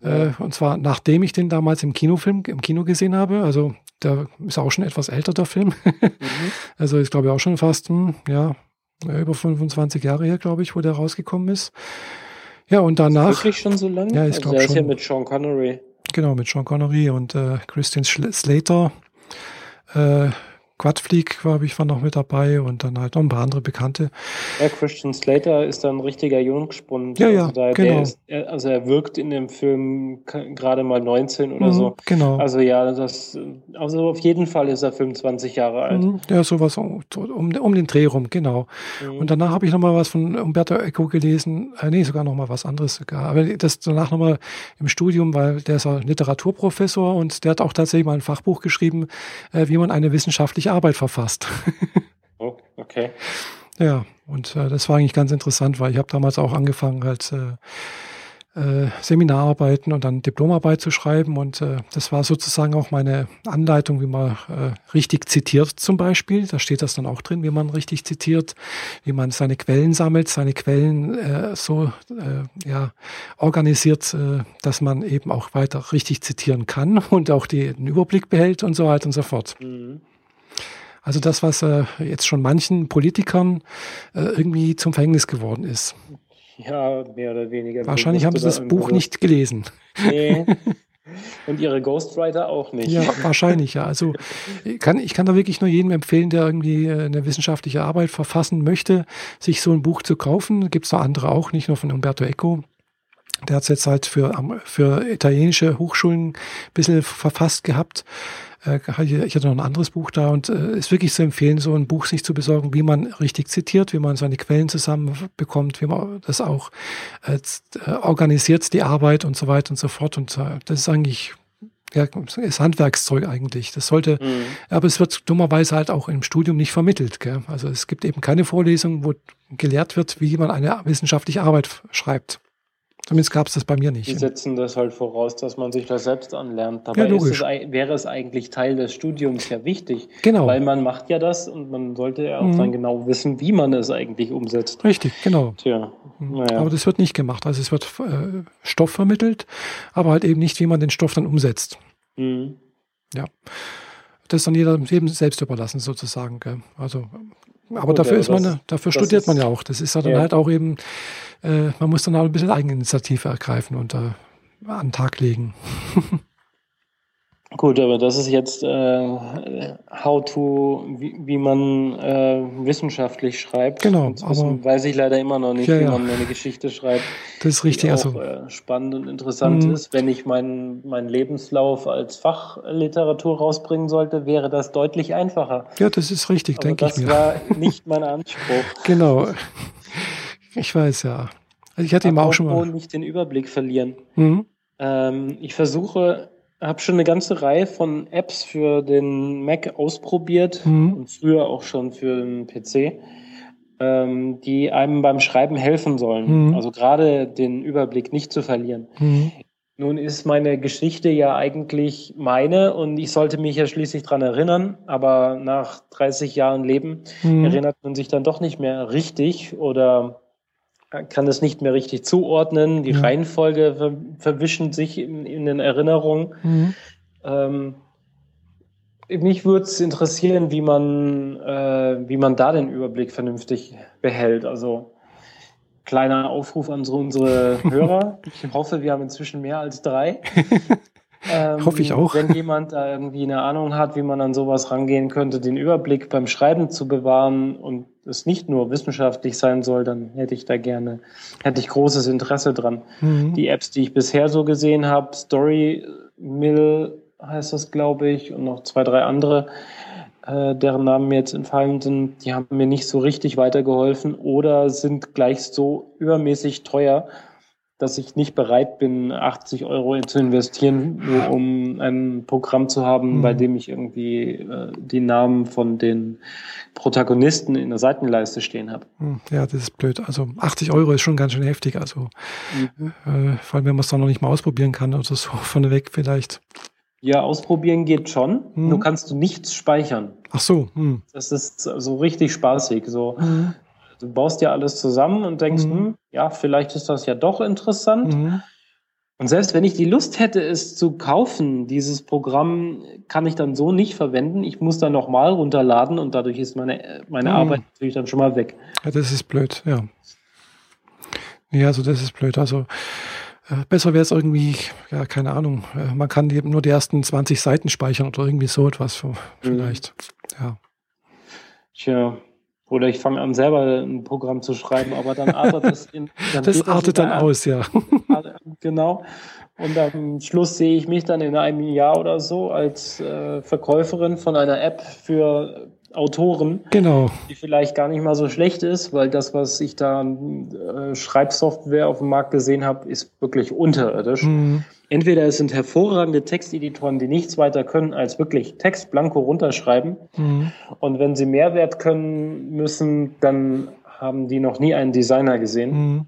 Äh, und zwar nachdem ich den damals im Kinofilm, im Kino gesehen habe. Also der ist auch schon etwas älter, der Film. mhm. Also ist, glaube ich, auch schon fast, hm, ja, über 25 Jahre her, glaube ich, wo der rausgekommen ist. Ja, und danach. Ist wirklich schon so lange? Ja, ich also glaube schon. ist ja mit Sean Connery. Genau, mit Sean Connery und äh, Christian Slater. Äh, Quadflieg, glaube ich, war noch mit dabei und dann halt noch ein paar andere Bekannte. Ja, Christian Slater ist dann ein richtiger Jungspund. Ja, ja, also da, genau. Ist, also er wirkt in dem Film gerade mal 19 oder mhm, so. Genau. Also ja, das, also auf jeden Fall ist er 25 Jahre alt. Mhm, ja, sowas um, um den Dreh rum, genau. Mhm. Und danach habe ich nochmal was von Umberto Eco gelesen. Äh, nee, sogar nochmal was anderes sogar. Aber das danach nochmal im Studium, weil der ist ein Literaturprofessor und der hat auch tatsächlich mal ein Fachbuch geschrieben, äh, wie man eine wissenschaftliche Arbeit verfasst. oh, okay. Ja, und äh, das war eigentlich ganz interessant, weil ich habe damals auch angefangen, halt äh, äh, Seminararbeiten und dann Diplomarbeit zu schreiben. Und äh, das war sozusagen auch meine Anleitung, wie man äh, richtig zitiert zum Beispiel. Da steht das dann auch drin, wie man richtig zitiert, wie man seine Quellen sammelt, seine Quellen äh, so äh, ja, organisiert, äh, dass man eben auch weiter richtig zitieren kann und auch die, den Überblick behält und so weiter und so fort. Mhm. Also das, was äh, jetzt schon manchen Politikern äh, irgendwie zum Verhängnis geworden ist. Ja, mehr oder weniger. Wahrscheinlich haben sie das Buch nicht gelesen. Nee. Und ihre Ghostwriter auch nicht. Ja, wahrscheinlich, ja. Also ich kann, ich kann da wirklich nur jedem empfehlen, der irgendwie äh, eine wissenschaftliche Arbeit verfassen möchte, sich so ein Buch zu kaufen. Gibt es noch andere auch, nicht nur von Umberto Eco. Der hat es jetzt halt für, für italienische Hochschulen ein bisschen verfasst gehabt. Äh, ich hatte noch ein anderes Buch da und äh, ist wirklich zu empfehlen, so ein Buch sich zu besorgen, wie man richtig zitiert, wie man seine Quellen zusammenbekommt, wie man das auch äh, organisiert, die Arbeit und so weiter und so fort. Und das ist eigentlich ja, ist Handwerkszeug eigentlich. Das sollte, mhm. aber es wird dummerweise halt auch im Studium nicht vermittelt. Gell? Also es gibt eben keine Vorlesung, wo gelehrt wird, wie man eine wissenschaftliche Arbeit schreibt. Zumindest gab es das bei mir nicht. Die setzen das halt voraus, dass man sich das selbst anlernt. Dabei ja, es, wäre es eigentlich Teil des Studiums ja wichtig. Genau. Weil man macht ja das und man sollte ja auch mhm. dann genau wissen, wie man es eigentlich umsetzt. Richtig, genau. Tja, mhm. naja. Aber das wird nicht gemacht. Also es wird äh, Stoff vermittelt, aber halt eben nicht, wie man den Stoff dann umsetzt. Mhm. Ja. Das ist dann jeder jedem selbst überlassen sozusagen. Gell? Also aber Gut, dafür ist man, dafür studiert man ja auch. Das ist ja dann ja. halt auch eben, äh, man muss dann auch ein bisschen Eigeninitiative ergreifen und äh, an den Tag legen. Gut, aber das ist jetzt äh, how to, wie, wie man äh, wissenschaftlich schreibt. Genau. Das weiß ich leider immer noch nicht, ja, wie ja. man eine Geschichte schreibt. Das ist richtig. Die auch, also, äh, spannend und interessant mh. ist. Wenn ich meinen mein Lebenslauf als Fachliteratur rausbringen sollte, wäre das deutlich einfacher. Ja, das ist richtig, denke ich mir. Das war nicht mein Anspruch. genau. Ich weiß ja. Also ich hatte immer auch schon mal. nicht den Überblick verlieren. Mhm. Ähm, ich versuche habe schon eine ganze Reihe von Apps für den Mac ausprobiert mhm. und früher auch schon für den PC, ähm, die einem beim Schreiben helfen sollen. Mhm. Also gerade den Überblick nicht zu verlieren. Mhm. Nun ist meine Geschichte ja eigentlich meine und ich sollte mich ja schließlich dran erinnern, aber nach 30 Jahren Leben mhm. erinnert man sich dann doch nicht mehr richtig oder kann es nicht mehr richtig zuordnen. Die ja. Reihenfolge ver verwischen sich in, in, den Erinnerungen. Mhm. Ähm, mich würde es interessieren, wie man, äh, wie man da den Überblick vernünftig behält. Also kleiner Aufruf an so unsere Hörer. Ich hoffe, wir haben inzwischen mehr als drei. Ähm, Hoffe ich auch. Wenn jemand da irgendwie eine Ahnung hat, wie man an sowas rangehen könnte, den Überblick beim Schreiben zu bewahren und es nicht nur wissenschaftlich sein soll, dann hätte ich da gerne, hätte ich großes Interesse dran. Mhm. Die Apps, die ich bisher so gesehen habe, Story Mill heißt das, glaube ich, und noch zwei, drei andere, äh, deren Namen mir jetzt entfallen sind, die haben mir nicht so richtig weitergeholfen oder sind gleich so übermäßig teuer, dass ich nicht bereit bin, 80 Euro zu investieren, nur um ein Programm zu haben, mhm. bei dem ich irgendwie äh, die Namen von den Protagonisten in der Seitenleiste stehen habe. Hm, ja, das ist blöd. Also 80 Euro ist schon ganz schön heftig. Also mhm. äh, vor allem, wenn man es dann noch nicht mal ausprobieren kann oder so vorneweg vielleicht. Ja, ausprobieren geht schon. Mhm. Nur kannst du nichts speichern. Ach so. Hm. Das ist so richtig spaßig. So, mhm. Du baust ja alles zusammen und denkst, mhm. hm, ja, vielleicht ist das ja doch interessant. Mhm. Und selbst wenn ich die Lust hätte, es zu kaufen, dieses Programm kann ich dann so nicht verwenden. Ich muss dann nochmal runterladen und dadurch ist meine, meine mhm. Arbeit natürlich dann schon mal weg. Ja, das ist blöd, ja. Ja, also das ist blöd. Also äh, besser wäre es irgendwie, ja, keine Ahnung, äh, man kann eben nur die ersten 20 Seiten speichern oder irgendwie so etwas mhm. vielleicht. Ja. Tja, oder ich fange an, selber ein Programm zu schreiben, aber dann artet es in. Dann das artet dann aus, ja. Genau. Und am Schluss sehe ich mich dann in einem Jahr oder so als äh, Verkäuferin von einer App für Autoren, genau. die vielleicht gar nicht mal so schlecht ist, weil das, was ich da an äh, Schreibsoftware auf dem Markt gesehen habe, ist wirklich unterirdisch. Mhm. Entweder es sind hervorragende Texteditoren, die nichts weiter können, als wirklich Text blanko runterschreiben. Mhm. Und wenn sie Mehrwert können müssen, dann haben die noch nie einen Designer gesehen. Mhm.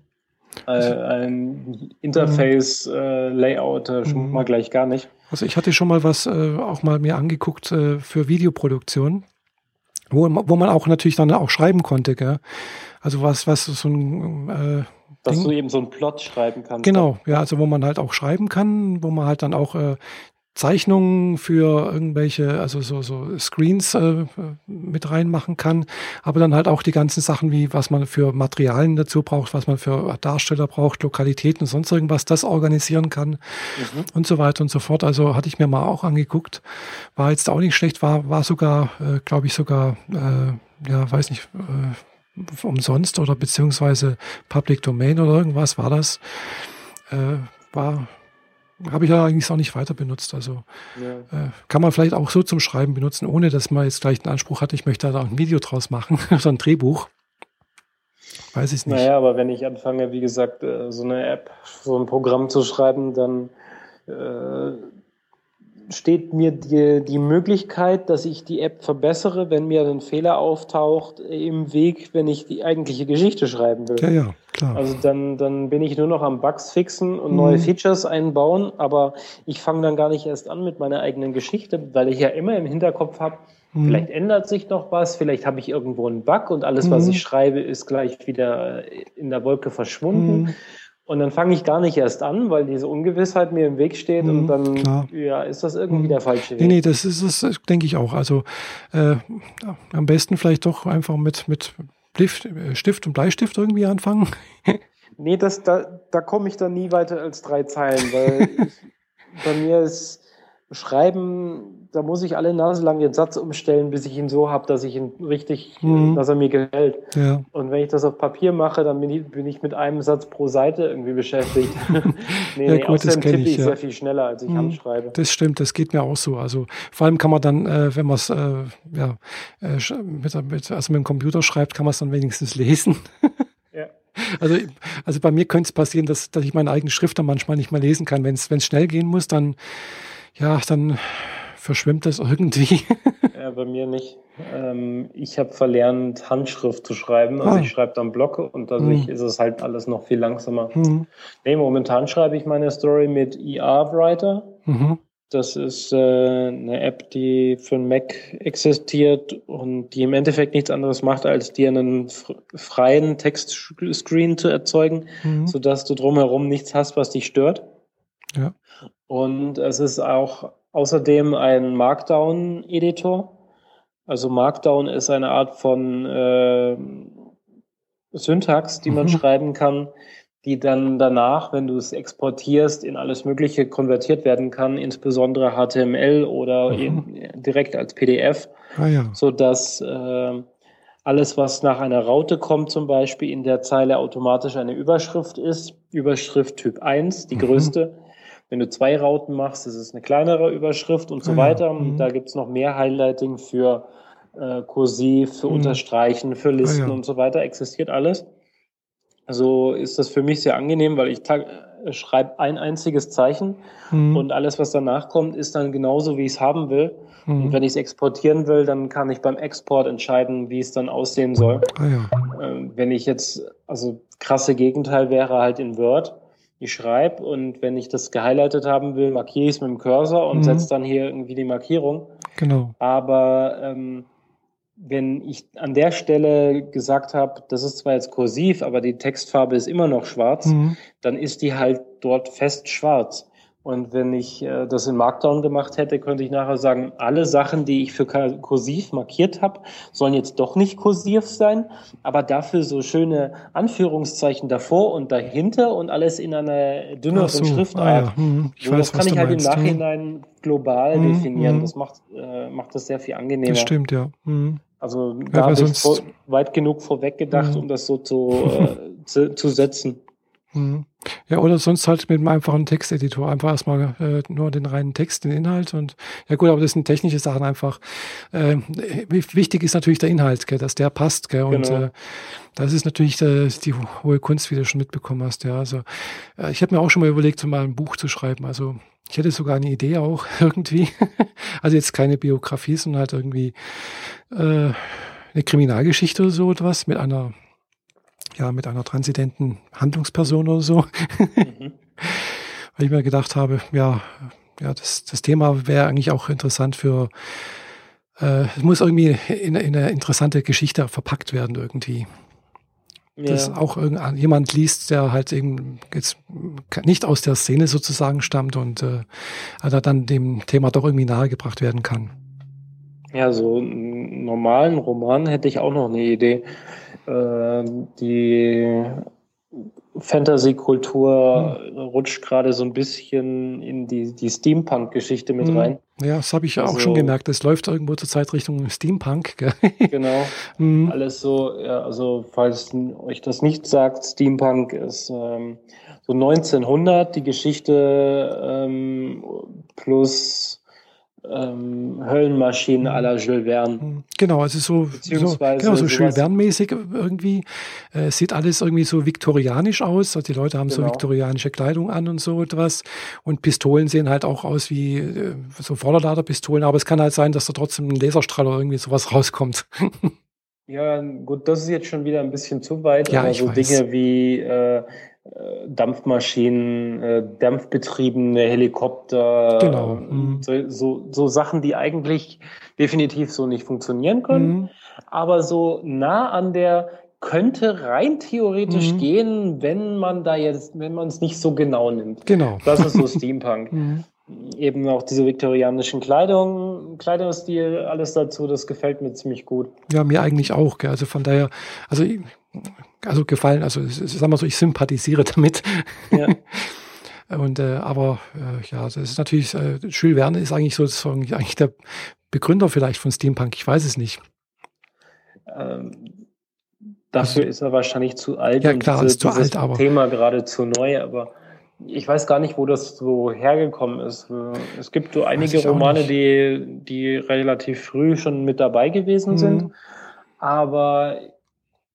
Äh, ein Interface, mhm. äh, Layout, äh, schon mhm. mal gleich gar nicht. Also ich hatte schon mal was äh, auch mal mir angeguckt äh, für Videoproduktion wo, wo man auch natürlich dann auch schreiben konnte, gell? Also was, was so ein äh, dass Ding. du eben so einen Plot schreiben kannst. Genau, ja, also wo man halt auch schreiben kann, wo man halt dann auch äh, Zeichnungen für irgendwelche, also so, so Screens äh, mit reinmachen kann, aber dann halt auch die ganzen Sachen wie, was man für Materialien dazu braucht, was man für Darsteller braucht, Lokalitäten und sonst irgendwas, das organisieren kann mhm. und so weiter und so fort. Also hatte ich mir mal auch angeguckt, war jetzt auch nicht schlecht, war, war sogar, äh, glaube ich, sogar, äh, ja, weiß nicht, äh, umsonst oder beziehungsweise Public Domain oder irgendwas war das. Äh, war habe ich ja eigentlich auch nicht weiter benutzt. Also ja. äh, kann man vielleicht auch so zum Schreiben benutzen, ohne dass man jetzt gleich einen Anspruch hat, ich möchte da ein Video draus machen, so ein Drehbuch. Weiß ich nicht. Naja, aber wenn ich anfange, wie gesagt, äh, so eine App, so ein Programm zu schreiben, dann äh, steht mir die, die Möglichkeit, dass ich die App verbessere, wenn mir ein Fehler auftaucht im Weg, wenn ich die eigentliche Geschichte schreiben will. Ja, ja, klar. Also dann, dann bin ich nur noch am Bugs fixen und mhm. neue Features einbauen, aber ich fange dann gar nicht erst an mit meiner eigenen Geschichte, weil ich ja immer im Hinterkopf habe, mhm. vielleicht ändert sich noch was, vielleicht habe ich irgendwo einen Bug und alles, mhm. was ich schreibe, ist gleich wieder in der Wolke verschwunden. Und dann fange ich gar nicht erst an, weil diese Ungewissheit mir im Weg steht mhm, und dann klar. ja, ist das irgendwie mhm. der falsche Weg. Nee, nee, das ist es, denke ich auch. Also äh, am besten vielleicht doch einfach mit, mit Stift, Stift und Bleistift irgendwie anfangen. nee, das, da, da komme ich dann nie weiter als drei Zeilen, weil ich, bei mir ist Schreiben, da muss ich alle Nase lang den Satz umstellen, bis ich ihn so habe, dass ich ihn richtig, mhm. dass er mir gefällt. Ja. Und wenn ich das auf Papier mache, dann bin ich, bin ich mit einem Satz pro Seite irgendwie beschäftigt. nee, ja, nee, gut, das tippe ich, ich ja. sehr viel schneller, als ich mhm. handschreibe. Das stimmt, das geht mir auch so. Also vor allem kann man dann, äh, wenn man es äh, ja, äh, mit, mit, also mit dem Computer schreibt, kann man es dann wenigstens lesen. Also, also bei mir könnte es passieren, dass, dass ich meine eigene Schrift dann manchmal nicht mehr lesen kann. Wenn es schnell gehen muss, dann ja, dann verschwimmt das irgendwie. ja, bei mir nicht. Ähm, ich habe verlernt, Handschrift zu schreiben. Also ah. ich schreibe dann Blocke und dadurch hm. ist es halt alles noch viel langsamer. Hm. Nee, momentan schreibe ich meine Story mit ER Writer. Mhm. Das ist äh, eine App, die für einen Mac existiert und die im Endeffekt nichts anderes macht, als dir einen freien Textscreen zu erzeugen, mhm. sodass du drumherum nichts hast, was dich stört. Ja. Und es ist auch außerdem ein Markdown-Editor. Also Markdown ist eine Art von äh, Syntax, die man mhm. schreiben kann, die dann danach, wenn du es exportierst, in alles Mögliche konvertiert werden kann, insbesondere HTML oder mhm. direkt als PDF, ah, ja. so dass äh, alles, was nach einer Raute kommt, zum Beispiel in der Zeile automatisch eine Überschrift ist, Überschrift Typ 1, die mhm. größte, wenn du zwei Rauten machst, ist es eine kleinere Überschrift und so ah, weiter. Mhm. Da gibt's noch mehr Highlighting für äh, Kursiv, für mhm. Unterstreichen, für Listen ah, ja. und so weiter. Existiert alles. Also ist das für mich sehr angenehm, weil ich äh, schreibe ein einziges Zeichen mhm. und alles, was danach kommt, ist dann genauso, wie ich es haben will. Mhm. Und wenn ich es exportieren will, dann kann ich beim Export entscheiden, wie es dann aussehen soll. Ah, ja. äh, wenn ich jetzt, also krasse Gegenteil wäre halt in Word ich schreibe und wenn ich das gehighlightet haben will, markiere ich es mit dem Cursor und mhm. setze dann hier irgendwie die Markierung. Genau. Aber ähm, wenn ich an der Stelle gesagt habe, das ist zwar jetzt kursiv, aber die Textfarbe ist immer noch schwarz, mhm. dann ist die halt dort fest schwarz. Und wenn ich äh, das in Markdown gemacht hätte, könnte ich nachher sagen, alle Sachen, die ich für kursiv markiert habe, sollen jetzt doch nicht kursiv sein, aber dafür so schöne Anführungszeichen davor und dahinter und alles in einer dünneren so, Schriftart. Ah, ja. hm, so, weiß, das kann ich halt meinst. im Nachhinein global hm, definieren. Hm. Das macht, äh, macht das sehr viel angenehmer. Das stimmt, ja. Hm. Also da habe ich vor, weit genug vorweg gedacht, um das so zu, äh, zu, zu setzen. Mhm. Ja, oder sonst halt mit einem einfachen Texteditor einfach erstmal äh, nur den reinen Text, den Inhalt und ja gut, aber das sind technische Sachen einfach. Äh, wichtig ist natürlich der Inhalt, gell, dass der passt, gell, und genau. äh, das ist natürlich äh, die hohe Kunst, wie du schon mitbekommen hast, ja. Also äh, ich habe mir auch schon mal überlegt, mal ein Buch zu schreiben. Also ich hätte sogar eine Idee auch irgendwie. also jetzt keine Biografie, sondern halt irgendwie äh, eine Kriminalgeschichte oder so etwas mit einer ja, mit einer transidenten Handlungsperson oder so. Mhm. Weil ich mir gedacht habe, ja, ja, das, das Thema wäre eigentlich auch interessant für, äh, es muss irgendwie in, in, eine interessante Geschichte verpackt werden irgendwie. Ja. Dass auch jemand liest, der halt eben jetzt nicht aus der Szene sozusagen stammt und äh, also dann dem Thema doch irgendwie nahegebracht werden kann. Ja, so einen normalen Roman hätte ich auch noch eine Idee. Ähm, die Fantasy-Kultur hm. rutscht gerade so ein bisschen in die, die Steampunk-Geschichte mit hm. rein. Ja, das habe ich ja also, auch schon gemerkt. Es läuft irgendwo zur Zeit Richtung Steampunk. Gell? Genau. hm. Alles so, ja, also falls euch das nicht sagt, Steampunk ist ähm, so 1900 die Geschichte ähm, plus ähm, Höllenmaschinen à la Jules Verne. Hm, genau, also so, so, genau, so Jules Verne-mäßig irgendwie. Äh, sieht alles irgendwie so viktorianisch aus. Also die Leute haben genau. so viktorianische Kleidung an und so etwas. Und Pistolen sehen halt auch aus wie äh, so Vorderladerpistolen. Aber es kann halt sein, dass da trotzdem ein Laserstrahl oder irgendwie sowas rauskommt. Ja, gut, das ist jetzt schon wieder ein bisschen zu weit. Ja, aber so weiß. Dinge wie äh, äh, Dampfmaschinen, äh, dampfbetriebene Helikopter, genau. Mhm. so, so, so, Sachen, die eigentlich definitiv so nicht funktionieren können, mhm. aber so nah an der könnte rein theoretisch mhm. gehen, wenn man da jetzt, wenn man es nicht so genau nimmt. Genau. Das ist so Steampunk. Eben auch diese viktorianischen Kleidung, Kleidungsstil, alles dazu, das gefällt mir ziemlich gut. Ja, mir eigentlich auch. Gell. Also von daher, also also gefallen, also sagen wir so, ich sympathisiere damit. Ja. Und äh, aber äh, ja, das ist natürlich, äh, Jules Verne ist eigentlich sozusagen eigentlich der Begründer vielleicht von Steampunk, ich weiß es nicht. Ähm, dafür also, ist er wahrscheinlich zu alt ja, klar, diese, ist zu alt, aber Thema gerade zu neu, aber ich weiß gar nicht, wo das so hergekommen ist. Es gibt so einige Romane, die, die relativ früh schon mit dabei gewesen mhm. sind, aber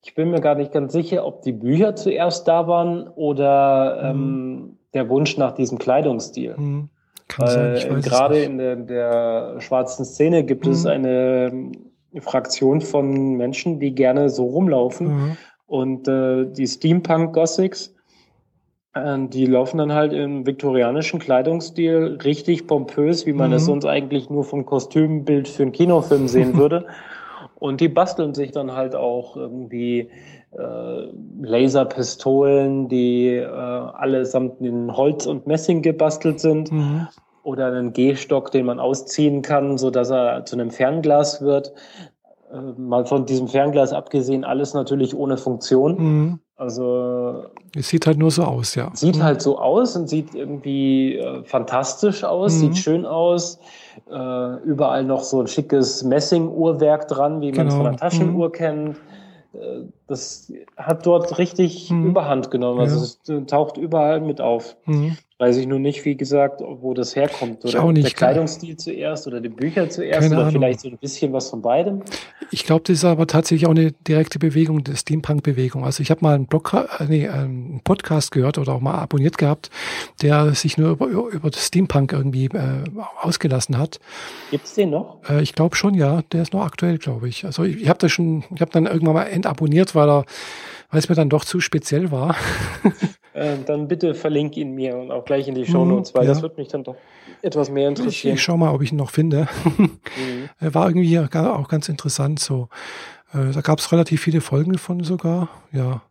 ich bin mir gar nicht ganz sicher, ob die Bücher zuerst da waren oder ähm, mhm. der Wunsch nach diesem Kleidungsstil. Mhm. Weil sein, gerade in der, der, schwarzen Szene gibt mhm. es eine Fraktion von Menschen, die gerne so rumlaufen. Mhm. Und äh, die Steampunk-Gothics, die laufen dann halt im viktorianischen Kleidungsstil richtig pompös, wie man es mhm. sonst eigentlich nur vom Kostümbild für einen Kinofilm sehen würde. Und die basteln sich dann halt auch irgendwie äh, Laserpistolen, die äh, allesamt in Holz und Messing gebastelt sind. Mhm. Oder einen Gehstock, den man ausziehen kann, so dass er zu einem Fernglas wird. Äh, mal von diesem Fernglas abgesehen, alles natürlich ohne Funktion. Mhm. Also es sieht halt nur so aus, ja. Sieht mhm. halt so aus und sieht irgendwie äh, fantastisch aus, mhm. sieht schön aus. Äh, überall noch so ein schickes Messinguhrwerk dran, wie man es von einer genau. Taschenuhr mhm. kennt. Äh, das hat dort richtig mhm. Überhand genommen. Also ja. es taucht überall mit auf. Weiß ich nur nicht, wie gesagt, wo das herkommt. Oder nicht, der Kleidungsstil zuerst oder die Bücher zuerst Keine oder Ahnung. vielleicht so ein bisschen was von beidem. Ich glaube, das ist aber tatsächlich auch eine direkte Bewegung, der Steampunk-Bewegung. Also ich habe mal einen, Blog, äh, nee, einen Podcast gehört oder auch mal abonniert gehabt, der sich nur über, über das Steampunk irgendwie äh, ausgelassen hat. Gibt's den noch? Äh, ich glaube schon, ja. Der ist noch aktuell, glaube ich. Also ich, ich habe das schon, ich habe dann irgendwann mal entabonniert, weil er weil es mir dann doch zu speziell war. Äh, dann bitte verlink ihn mir und auch gleich in die Show Notes, weil ja. das wird mich dann doch etwas mehr interessieren. Ich, ich schau mal, ob ich ihn noch finde. mhm. War irgendwie auch ganz interessant so. Äh, da gab es relativ viele Folgen davon sogar, ja.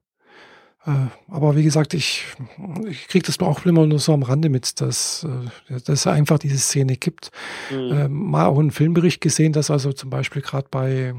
Äh, aber wie gesagt, ich, ich kriege das auch immer nur so am Rande mit, dass, dass es einfach diese Szene gibt. Mhm. mal auch einen Filmbericht gesehen, dass also zum Beispiel gerade bei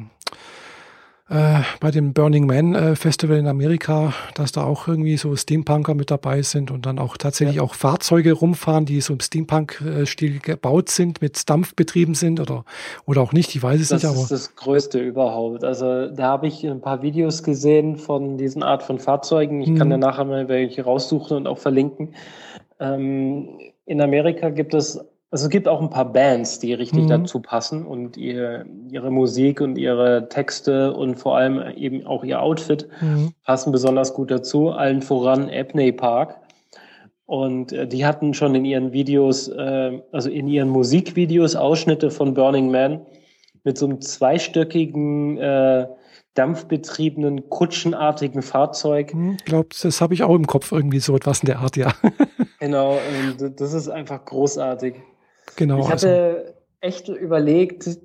äh, bei dem Burning Man äh, Festival in Amerika, dass da auch irgendwie so Steampunker mit dabei sind und dann auch tatsächlich ja. auch Fahrzeuge rumfahren, die so im Steampunk-Stil gebaut sind, mit Dampf betrieben sind oder, oder auch nicht, ich weiß es das nicht. Das ist das Größte überhaupt. Also da habe ich ein paar Videos gesehen von diesen Art von Fahrzeugen. Ich mhm. kann da nachher mal welche raussuchen und auch verlinken. Ähm, in Amerika gibt es also es gibt auch ein paar Bands, die richtig mhm. dazu passen und ihr, ihre Musik und ihre Texte und vor allem eben auch ihr Outfit mhm. passen besonders gut dazu. Allen voran Abney Park. Und äh, die hatten schon in ihren Videos, äh, also in ihren Musikvideos Ausschnitte von Burning Man mit so einem zweistöckigen äh, dampfbetriebenen, kutschenartigen Fahrzeug. Hm, ich glaube, das habe ich auch im Kopf irgendwie so etwas in der Art, ja. genau, das ist einfach großartig. Genau. Ich hatte also. echt überlegt,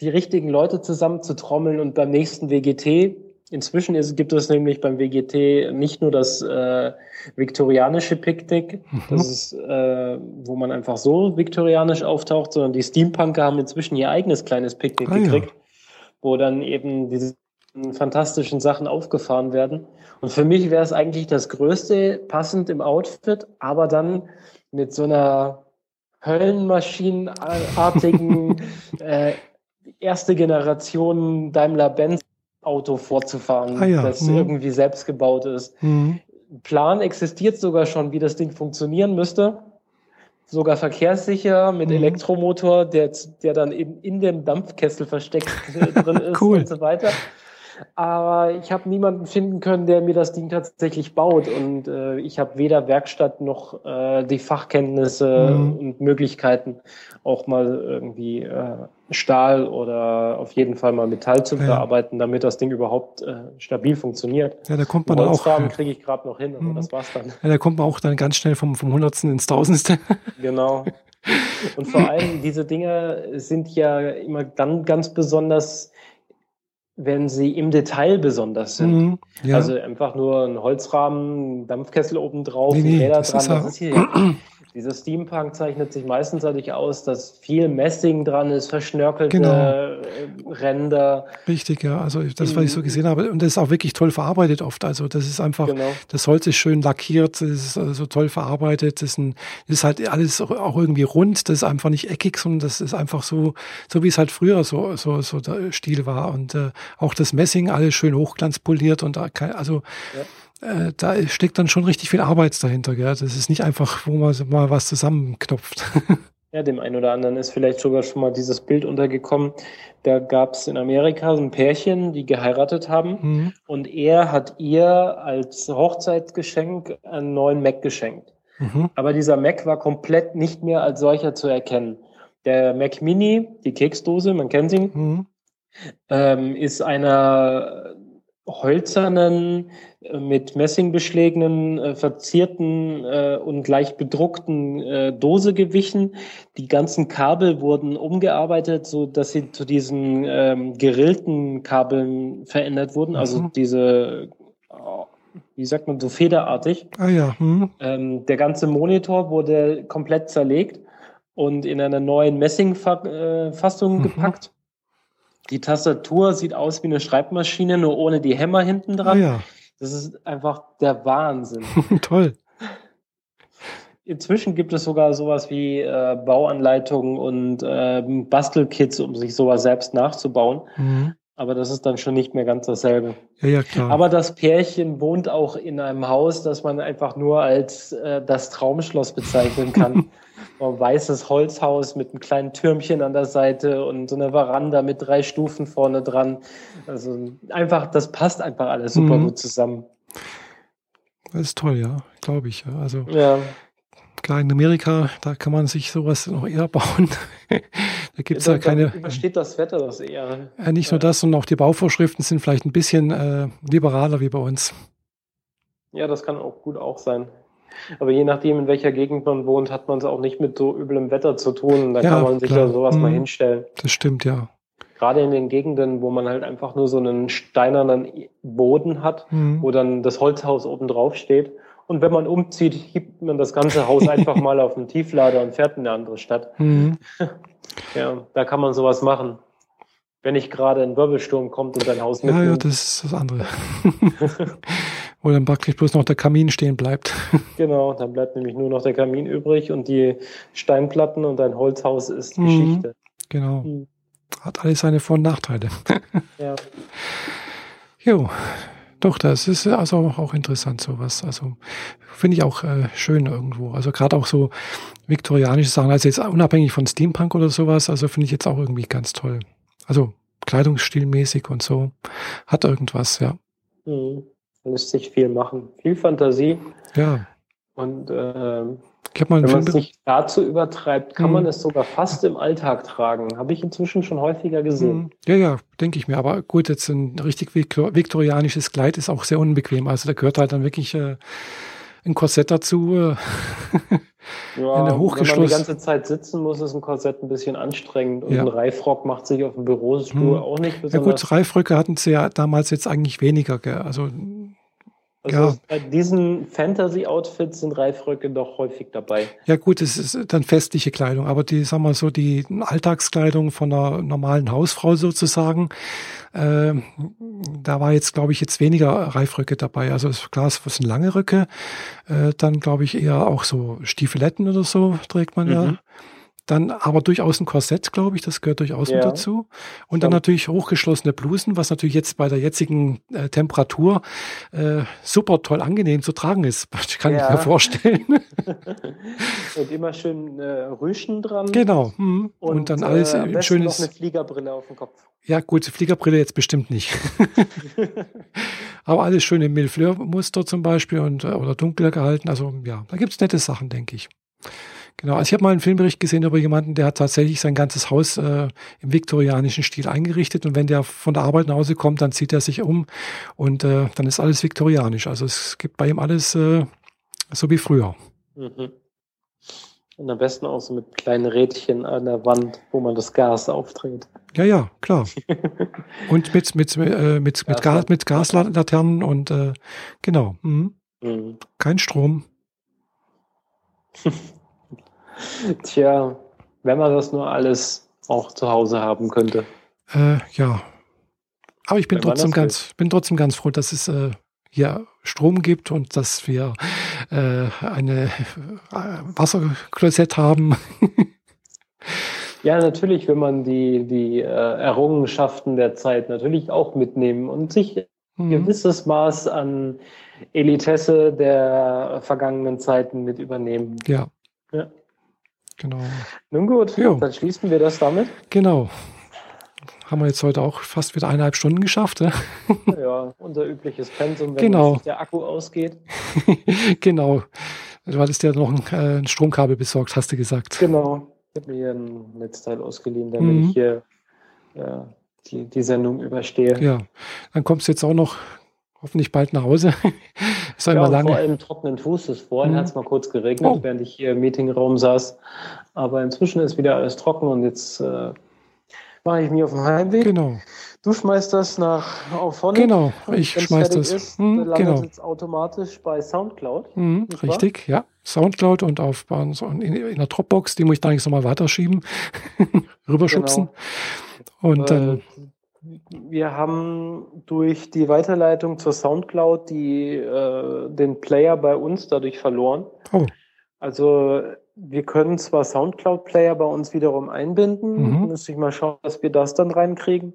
die richtigen Leute zusammen zu trommeln und beim nächsten WGT. Inzwischen ist, gibt es nämlich beim WGT nicht nur das äh, viktorianische Picknick, mhm. das ist, äh, wo man einfach so viktorianisch auftaucht, sondern die Steampunker haben inzwischen ihr eigenes kleines Picknick ah, gekriegt, ja. wo dann eben diese fantastischen Sachen aufgefahren werden. Und für mich wäre es eigentlich das Größte, passend im Outfit, aber dann mit so einer Höllenmaschinenartigen äh, erste Generation Daimler-Benz Auto vorzufahren, ah ja. das mhm. irgendwie selbst gebaut ist. Mhm. Plan existiert sogar schon, wie das Ding funktionieren müsste. Sogar verkehrssicher mit mhm. Elektromotor, der, der dann eben in dem Dampfkessel versteckt drin ist cool. und so weiter aber ich habe niemanden finden können, der mir das Ding tatsächlich baut. Und äh, ich habe weder Werkstatt noch äh, die Fachkenntnisse mhm. und Möglichkeiten, auch mal irgendwie äh, Stahl oder auf jeden Fall mal Metall zu verarbeiten, ja. damit das Ding überhaupt äh, stabil funktioniert. Ja, da kommt man dann auch. kriege ich gerade noch hin, aber mhm. das war's dann. Ja, da kommt man auch dann ganz schnell vom, vom Hundertsten ins Tausendste. Genau. Und vor allem diese Dinge sind ja immer dann ganz besonders wenn sie im Detail besonders sind. Mhm, ja. Also einfach nur ein Holzrahmen, Dampfkessel oben drauf, nee, nee, Räder das dran, ist das ist hier. Dieser Steampunk zeichnet sich meistens dadurch aus, dass viel Messing dran ist, verschnörkelte genau. Äh, Ränder. Richtig, ja. Also das, was ich so gesehen habe. Und das ist auch wirklich toll verarbeitet oft. Also das ist einfach, genau. das Holz ist schön lackiert, das ist so also toll verarbeitet. Das ist, ein, das ist halt alles auch irgendwie rund. Das ist einfach nicht eckig, sondern das ist einfach so, so wie es halt früher so, so, so der Stil war. Und äh, auch das Messing, alles schön hochglanzpoliert und also ja äh, da steckt dann schon richtig viel Arbeit dahinter. Gell? Das ist nicht einfach, wo man mal was zusammenknopft. Ja, dem einen oder anderen ist vielleicht sogar schon mal dieses Bild untergekommen. Da gab es in Amerika ein Pärchen, die geheiratet haben mhm. und er hat ihr als Hochzeitsgeschenk einen neuen Mac geschenkt. Mhm. Aber dieser Mac war komplett nicht mehr als solcher zu erkennen. Der Mac Mini, die Keksdose, man kennt ihn, mhm. ähm, ist einer holzernen, äh, mit Messing beschlägenen, äh, verzierten äh, und leicht bedruckten Dose gewichen. Die ganzen Kabel wurden umgearbeitet, so dass sie zu diesen ähm, gerillten Kabeln verändert wurden. Also mhm. diese, wie sagt man, so federartig. Ah ja. Mhm. Ähm, der ganze Monitor wurde komplett zerlegt und in einer neuen Messingfassung mhm. gepackt. Die Tastatur sieht aus wie eine Schreibmaschine, nur ohne die Hämmer hinten dran. Ah, ja. Das ist einfach der Wahnsinn. Toll. Inzwischen gibt es sogar sowas wie äh, Bauanleitungen und äh, Bastelkits, um sich sowas selbst nachzubauen. Mhm. Aber das ist dann schon nicht mehr ganz dasselbe. Ja, ja, klar. Aber das Pärchen wohnt auch in einem Haus, das man einfach nur als äh, das Traumschloss bezeichnen kann. ein weißes Holzhaus mit einem kleinen Türmchen an der Seite und so eine Veranda mit drei Stufen vorne dran. Also einfach, das passt einfach alles super mhm. gut zusammen. Das ist toll, ja, glaube ich. Ja. Also ja. klar, in Amerika, da kann man sich sowas noch eher bauen. da gibt es ja, ja keine. Übersteht das Wetter das eher. Ja, nicht nur das, sondern auch die Bauvorschriften sind vielleicht ein bisschen äh, liberaler wie bei uns. Ja, das kann auch gut auch sein. Aber je nachdem, in welcher Gegend man wohnt, hat man es auch nicht mit so üblem Wetter zu tun. Da ja, kann man sich klar. ja sowas hm, mal hinstellen. Das stimmt, ja. Gerade in den Gegenden, wo man halt einfach nur so einen steinernen Boden hat, hm. wo dann das Holzhaus oben drauf steht. Und wenn man umzieht, hebt man das ganze Haus einfach mal auf den Tieflader und fährt in eine andere Stadt. Mhm. Ja, da kann man sowas machen. Wenn nicht gerade ein Wirbelsturm kommt und dein Haus Ja, ja, das ist das andere. Wo dann praktisch bloß noch der Kamin stehen bleibt. genau, dann bleibt nämlich nur noch der Kamin übrig und die Steinplatten und dein Holzhaus ist Mhm. Geschichte. Genau. Mhm. Hat alles seine Vor- und Nachteile. Ja. Jo, doch, das ist also auch interessant, sowas. Also finde ich auch äh, schön irgendwo. Also gerade auch so viktorianische Sachen, also jetzt unabhängig von Steampunk oder sowas, also finde ich jetzt auch irgendwie ganz toll. Also kleidungsstilmäßig und so. Hat irgendwas, ja. Mhm. Lässt sich viel machen. Viel Fantasie. Ja. Und ähm, Ich mal wenn man es nicht dazu übertreibt, kann Mhm. man es sogar fast im Alltag tragen. Habe ich inzwischen schon häufiger gesehen. Mhm. Ja, ja, denke ich mir. Aber gut, jetzt ein richtig viktor viktorianisches Kleid ist auch sehr unbequem. Also da gehört halt dann wirklich äh, ein Korsett dazu. Äh, Ja, Eine wenn man die ganze Zeit sitzen muss, ist ein Korsett ein bisschen anstrengend. Und Ja. ein Reifrock macht sich auf dem Bürostuhl Mhm. auch nicht ja besonders. gut, Reifröcke hatten sie ja damals jetzt eigentlich weniger. Gell? Also also ja. bei diesen Fantasy-Outfits sind Reifröcke doch häufig dabei. Ja gut, es ist dann festliche Kleidung, aber die, sagen wir so, die Alltagskleidung von einer normalen Hausfrau sozusagen, äh, da war jetzt, glaube ich, jetzt weniger Reifröcke dabei. Also klar, es sind lange Röcke, äh, dann glaube ich eher auch so Stiefeletten oder so trägt man ja. Dann aber durchaus ein Korsett, glaube ich, das gehört durchaus mit Ja. dazu. Und dann natürlich hochgeschlossene Blusen, was natürlich jetzt bei der jetzigen äh, Temperatur äh, super toll angenehm zu tragen ist. Kann Ja. ich mir vorstellen. Und immer schön äh, Rüschen dran. Genau. mhm. Und, dann alles äh, ein besten schönes. noch eine Fliegerbrille auf dem Kopf. Ja, gut, Fliegerbrille jetzt bestimmt nicht. Aber alles schön im Millefleur-Muster zum Beispiel und, äh, oder dunkler gehalten. Also ja, da gibt's nette Sachen, denke ich. Genau, also ich habe mal einen Filmbericht gesehen über jemanden, der hat tatsächlich sein ganzes Haus äh, im viktorianischen Stil eingerichtet und wenn der von der Arbeit nach Hause kommt, dann zieht er sich um und äh, dann ist alles viktorianisch. Also es gibt bei ihm alles äh, so wie früher. Mhm. Und am besten auch so mit kleinen Rädchen an der Wand, wo man das Gas aufdreht. Ja, ja, klar. Und mit, mit, äh, mit, mit, Gas, mit Gaslaternen und äh, genau. Mhm. Mhm. Kein Strom. Tja, wenn man das nur alles auch zu Hause haben könnte. Äh, ja. Aber ich bin Wenn trotzdem ganz, bin trotzdem ganz froh, dass es äh, hier Strom gibt und dass wir äh, eine äh, Wasserklosett haben. Ja, natürlich, wenn man die, die äh, Errungenschaften der Zeit natürlich auch mitnehmen und sich ein Mhm. gewisses Maß an Elitesse der vergangenen Zeiten mit übernehmen. Ja. Ja. Genau. Nun gut, Jo. dann schließen wir das damit. Genau. Haben wir jetzt heute auch fast wieder eineinhalb Stunden geschafft. Ne? Ja, unser übliches Pensum, wenn Genau. der Akku ausgeht. genau. Du hattest ja noch ein, äh, Stromkabel besorgt, hast du gesagt. Genau. Ich habe mir hier ein Netzteil ausgeliehen, damit Mhm. ich hier äh, die, die Sendung überstehe. Ja. Dann kommst du jetzt auch noch hoffentlich bald nach Hause. Ist ja und vor lange. allem trockenen Fußes. Vorhin Mhm. hat es mal kurz geregnet, Oh. während ich hier im Meetingraum saß. Aber inzwischen ist wieder alles trocken und jetzt äh, mache ich mich auf den Heimweg. Genau. Du schmeißt das nach Auphonic. Genau. Ich schmeiß das. Ist, Mhm, landet genau. es automatisch bei Soundcloud. Mhm, richtig, ja. Soundcloud und auf in, in der Dropbox, die muss ich da eigentlich nochmal weiterschieben, rüberschubsen. Und dann, Äh, wir haben durch die Weiterleitung zur Soundcloud die, äh, den Player bei uns dadurch verloren. oh, Also wir können zwar Soundcloud-Player bei uns wiederum einbinden, Mhm. müsste ich mal schauen, dass wir das dann reinkriegen.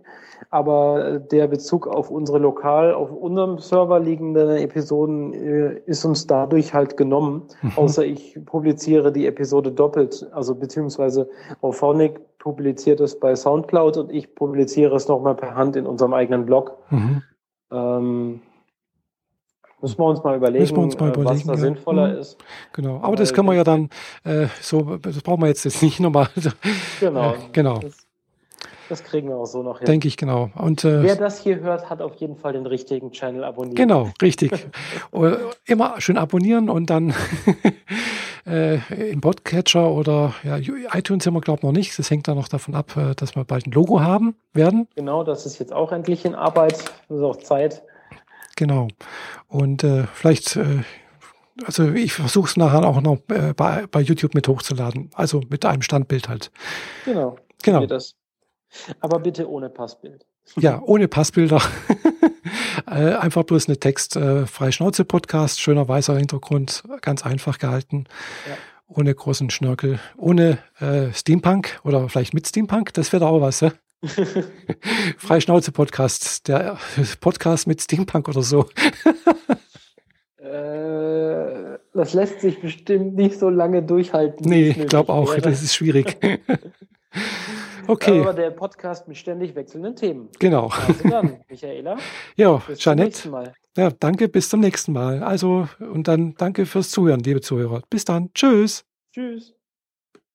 Aber äh, der Bezug auf unsere lokal, auf unserem Server liegenden Episoden äh, ist uns dadurch halt genommen. Mhm. Außer ich publiziere die Episode doppelt, also beziehungsweise Auphonic publiziert es bei Soundcloud und ich publiziere es nochmal per Hand in unserem eigenen Blog. mhm. Ähm, müssen wir uns mal überlegen, Müssen wir uns mal äh, was überlegen, da ja. sinnvoller Mhm. ist. genau. Aber das Weil können wir ja dann äh, so, das brauchen wir jetzt, jetzt nicht nochmal. Genau. Äh, genau. Das, das kriegen wir auch so noch hin. Denke ich, genau. Und äh, Wer das hier hört, hat auf jeden Fall den richtigen Channel abonniert. Genau, richtig. Äh, Immer schön abonnieren und dann äh, im Podcatcher oder ja, iTunes sind wir, glaube ich, noch nicht. Das hängt dann noch davon ab, äh, dass wir bald ein Logo haben werden. Genau, das ist jetzt auch endlich in Arbeit. Das ist auch Zeit. Genau. Und äh, vielleicht, äh, also ich versuche es nachher auch noch äh, bei, bei YouTube mit hochzuladen. Also mit einem Standbild halt. Genau. Genau. Aber bitte ohne Passbild. Ja, ohne Passbilder. Äh, einfach bloß eine Text, äh, Freischnauze Podcast, schöner weißer Hintergrund, ganz einfach gehalten. Ja. Ohne großen Schnörkel, ohne äh, Steampunk oder vielleicht mit Steampunk, das wäre auch was, ja? Freischnauze Podcast, der Podcast mit Steampunk oder so. äh, das lässt sich bestimmt nicht so lange durchhalten. Nee, ich glaube auch, wäre. das ist schwierig. Okay. Aber der Podcast mit ständig wechselnden Themen. Genau. Also dann, Michaela. ja, bis Janet. Zum nächsten Mal. Ja, danke, bis zum nächsten Mal. Also, und dann danke fürs Zuhören, liebe Zuhörer. Bis dann. Tschüss. Tschüss.